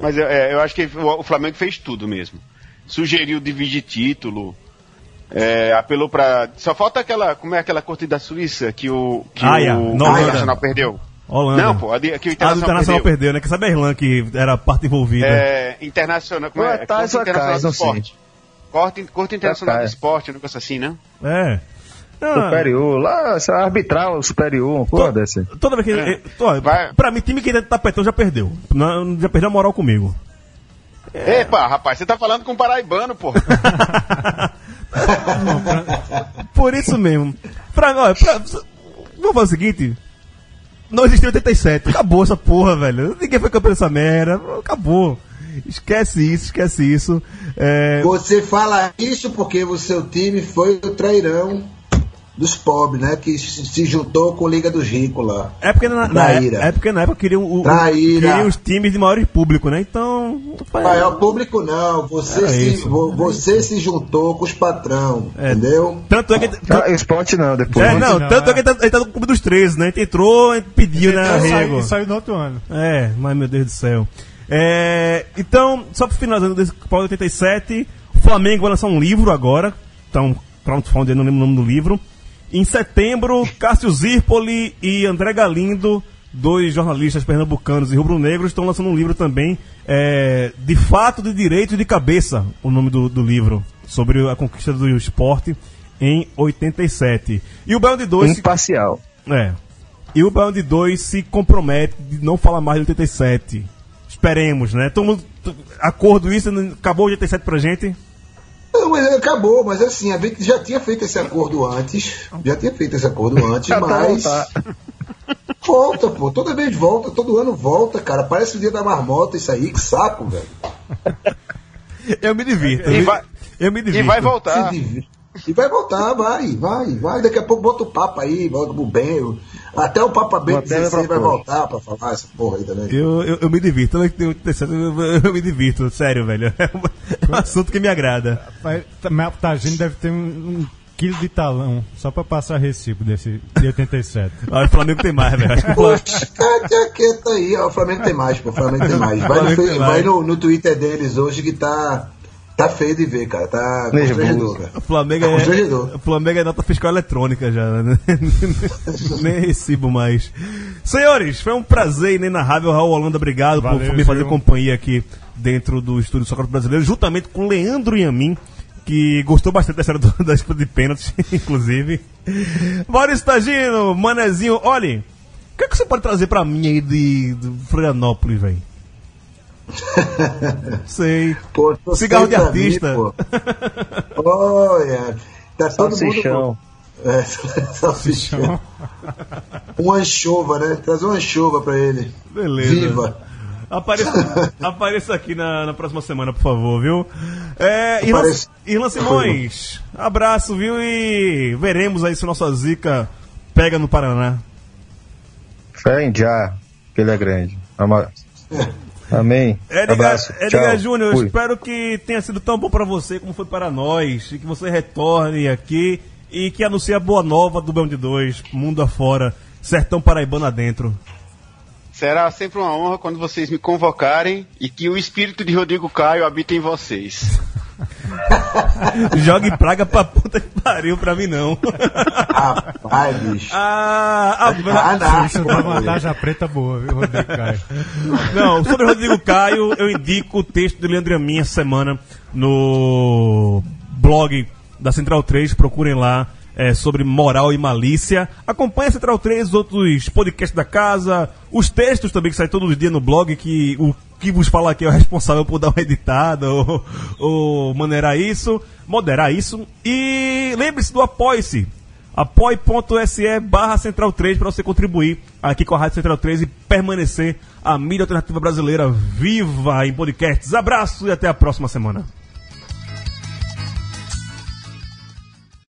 Speaker 5: Mas eu, é, eu acho que o, o Flamengo fez tudo mesmo. Sugeriu dividir título. é, apelou pra. Só falta aquela. Como é aquela corte da Suíça que o. Que
Speaker 1: Ah, yeah.
Speaker 5: o, o. Internacional perdeu?
Speaker 1: Holanda.
Speaker 5: Não, pô, a, de, que o
Speaker 1: Ah, do
Speaker 5: Internacional,
Speaker 1: Internacional
Speaker 5: perdeu.
Speaker 1: perdeu, né? Que sabe a Irlanda que era a parte envolvida.
Speaker 5: É, internacional. Como é?
Speaker 4: Tá,
Speaker 5: Corte Internacional
Speaker 4: acaso,
Speaker 5: do Esporte. Corte, Corte Internacional do. Esporte, um negócio assim, né?
Speaker 1: É. Ah,
Speaker 4: Superior, lá, essa arbitral superior, uma porra dessa.
Speaker 1: Toda vez que.
Speaker 5: É.
Speaker 1: ó,
Speaker 5: Vai.
Speaker 1: Pra mim, time que ainda tá tapetão já perdeu. Não, já perdeu a moral comigo. É.
Speaker 5: Epa, rapaz, você tá falando com um paraibano, pô. <laughs>
Speaker 1: Por isso mesmo. Pra, ó, pra, vamos fazer o seguinte. Não existiu 87. Acabou essa porra, velho. Ninguém foi campeão dessa merda. Acabou. Esquece isso, esquece isso. É,
Speaker 3: Você fala isso porque o seu time foi o trairão dos pobres, né? Que se juntou com a Liga dos Ricos lá.
Speaker 1: é porque na, na,
Speaker 3: Traíra.
Speaker 1: é porque na época queriam, o, queriam os times de maior público, né? Então.
Speaker 3: Maior público não, você, se,
Speaker 1: isso.
Speaker 3: vo- você se juntou com os patrão,
Speaker 1: É.
Speaker 3: entendeu?
Speaker 1: Tanto é que.
Speaker 4: Ah, esporte não, depois.
Speaker 1: É, não,
Speaker 2: não,
Speaker 1: tanto é
Speaker 2: é.
Speaker 1: que ele tá, ele tá no clube dos 13, né? A gente entrou, a gente pediu, né?
Speaker 2: E
Speaker 1: Arrego.
Speaker 2: saiu, saiu no outro ano.
Speaker 1: É, mas meu Deus do céu. É, então, só para finalizando desse Paulo 87, o Flamengo vai lançar um livro agora. Então, crowdfunding, não lembro o nome do livro. Em setembro, Cássio Zirpoli e André Galindo, dois jornalistas pernambucanos e rubro-negros, estão lançando um livro também, é, De Fato, de Direito e de Cabeça, o nome do, do livro, sobre a conquista do esporte em 87. E o Belo de Dois...
Speaker 4: Imparcial.
Speaker 1: É. E o Baião de 2 se compromete de não falar mais de 87. Esperemos, né? Todo mundo. Acordo isso, acabou o 87 pra gente.
Speaker 3: Não, mas acabou, mas assim, a gente já tinha feito esse acordo antes, já tinha feito esse acordo antes, <laughs>
Speaker 4: Até
Speaker 3: mas volta, pô, toda vez volta, todo ano volta, cara, parece o dia da marmota isso aí, que saco, velho.
Speaker 1: Eu me divirto.
Speaker 5: E
Speaker 1: eu,
Speaker 5: vai-
Speaker 1: me, eu me
Speaker 5: E
Speaker 1: divirto.
Speaker 5: vai
Speaker 3: Se
Speaker 5: voltar.
Speaker 3: E vai voltar, vai, vai, vai. Daqui a pouco bota o Papa aí, volta pro bem. Até o Papa Bento
Speaker 4: Até
Speaker 3: 16 vai voltar pra falar essa porra aí também.
Speaker 1: Eu, eu, eu me divirto. 87, eu, eu me divirto, sério, velho. É um, é um assunto que me agrada.
Speaker 2: Vai- Mas a Tagine deve ter um, um quilo de talão só pra passar recibo desse de 87.
Speaker 1: Ah, <laughs> o Flamengo tem mais, velho. Acho que o Flamengo-
Speaker 3: Fica quieto aí, ó. O Flamengo tem mais, pô. O Flamengo tem mais. Vai, no, vai no, no Twitter deles hoje que tá. Tá feio de ver, cara. Tá constrangedor, cara.
Speaker 1: O Flamengo
Speaker 3: Tá
Speaker 1: é, o Flamengo é nota fiscal eletrônica já, né? <laughs> Nem recibo mais. Senhores, foi um prazer inenarrável. Raul Holanda, obrigado
Speaker 2: Valeu,
Speaker 1: por me fazer
Speaker 2: Gil.
Speaker 1: companhia aqui dentro do Estúdio Sócrates Brasileiro, juntamente com Leandro Yamin, que gostou bastante da história do- da disputa de pênaltis, <laughs> inclusive. Maurício Tagino, Manezinho, olhe, o que, é que você pode trazer pra mim aí de, de Florianópolis, velho? <laughs> Sei.
Speaker 3: Pô,
Speaker 1: Cigarro de
Speaker 3: mim,
Speaker 1: artista. <laughs>
Speaker 3: Olha, tá todo
Speaker 4: Salsichão.
Speaker 3: mundo. É, <laughs> salsichão. Um anchova, né? Traz uma anchova pra ele.
Speaker 1: Beleza.
Speaker 3: Viva.
Speaker 1: Apareça, apareça aqui na, na próxima semana, por favor, viu? É, Irlan. Irlan Simões, abraço, viu? E veremos aí se nossa zica pega no Paraná.
Speaker 4: Fé em já, que ele é grande. Ama- Amém.
Speaker 1: Edgar. Edgar. Júnior, eu espero que tenha sido tão bom pra você como foi para nós. E que você retorne aqui e que anuncie a boa nova do Bão de Dois, mundo afora, sertão paraibano adentro.
Speaker 5: Será sempre uma honra quando vocês me convocarem e que o espírito de Rodrigo Caio habite em vocês. <laughs>
Speaker 1: Jogue praga pra puta que pariu pra mim, não.
Speaker 3: Rapaz, bicho.
Speaker 1: ah.
Speaker 3: Anarco,
Speaker 2: Isso dá uma preta boa, viu, Rodrigo Caio?
Speaker 1: Não, sobre Rodrigo Caio, eu indico o texto do Leandro Amin essa semana no blog da Central 3, procurem lá. É, sobre moral e malícia. Acompanhe a Central 3, os outros podcasts da casa, os textos também que saem todos os dias no blog, que o que vos fala aqui é o responsável por dar uma editada <laughs> ou, ou maneirar isso, moderar isso. E lembre-se do Apoie-se apoie.se barra Central 3 para você contribuir aqui com a Rádio Central 3 e permanecer a mídia alternativa brasileira viva em podcasts. Abraço e até a próxima semana.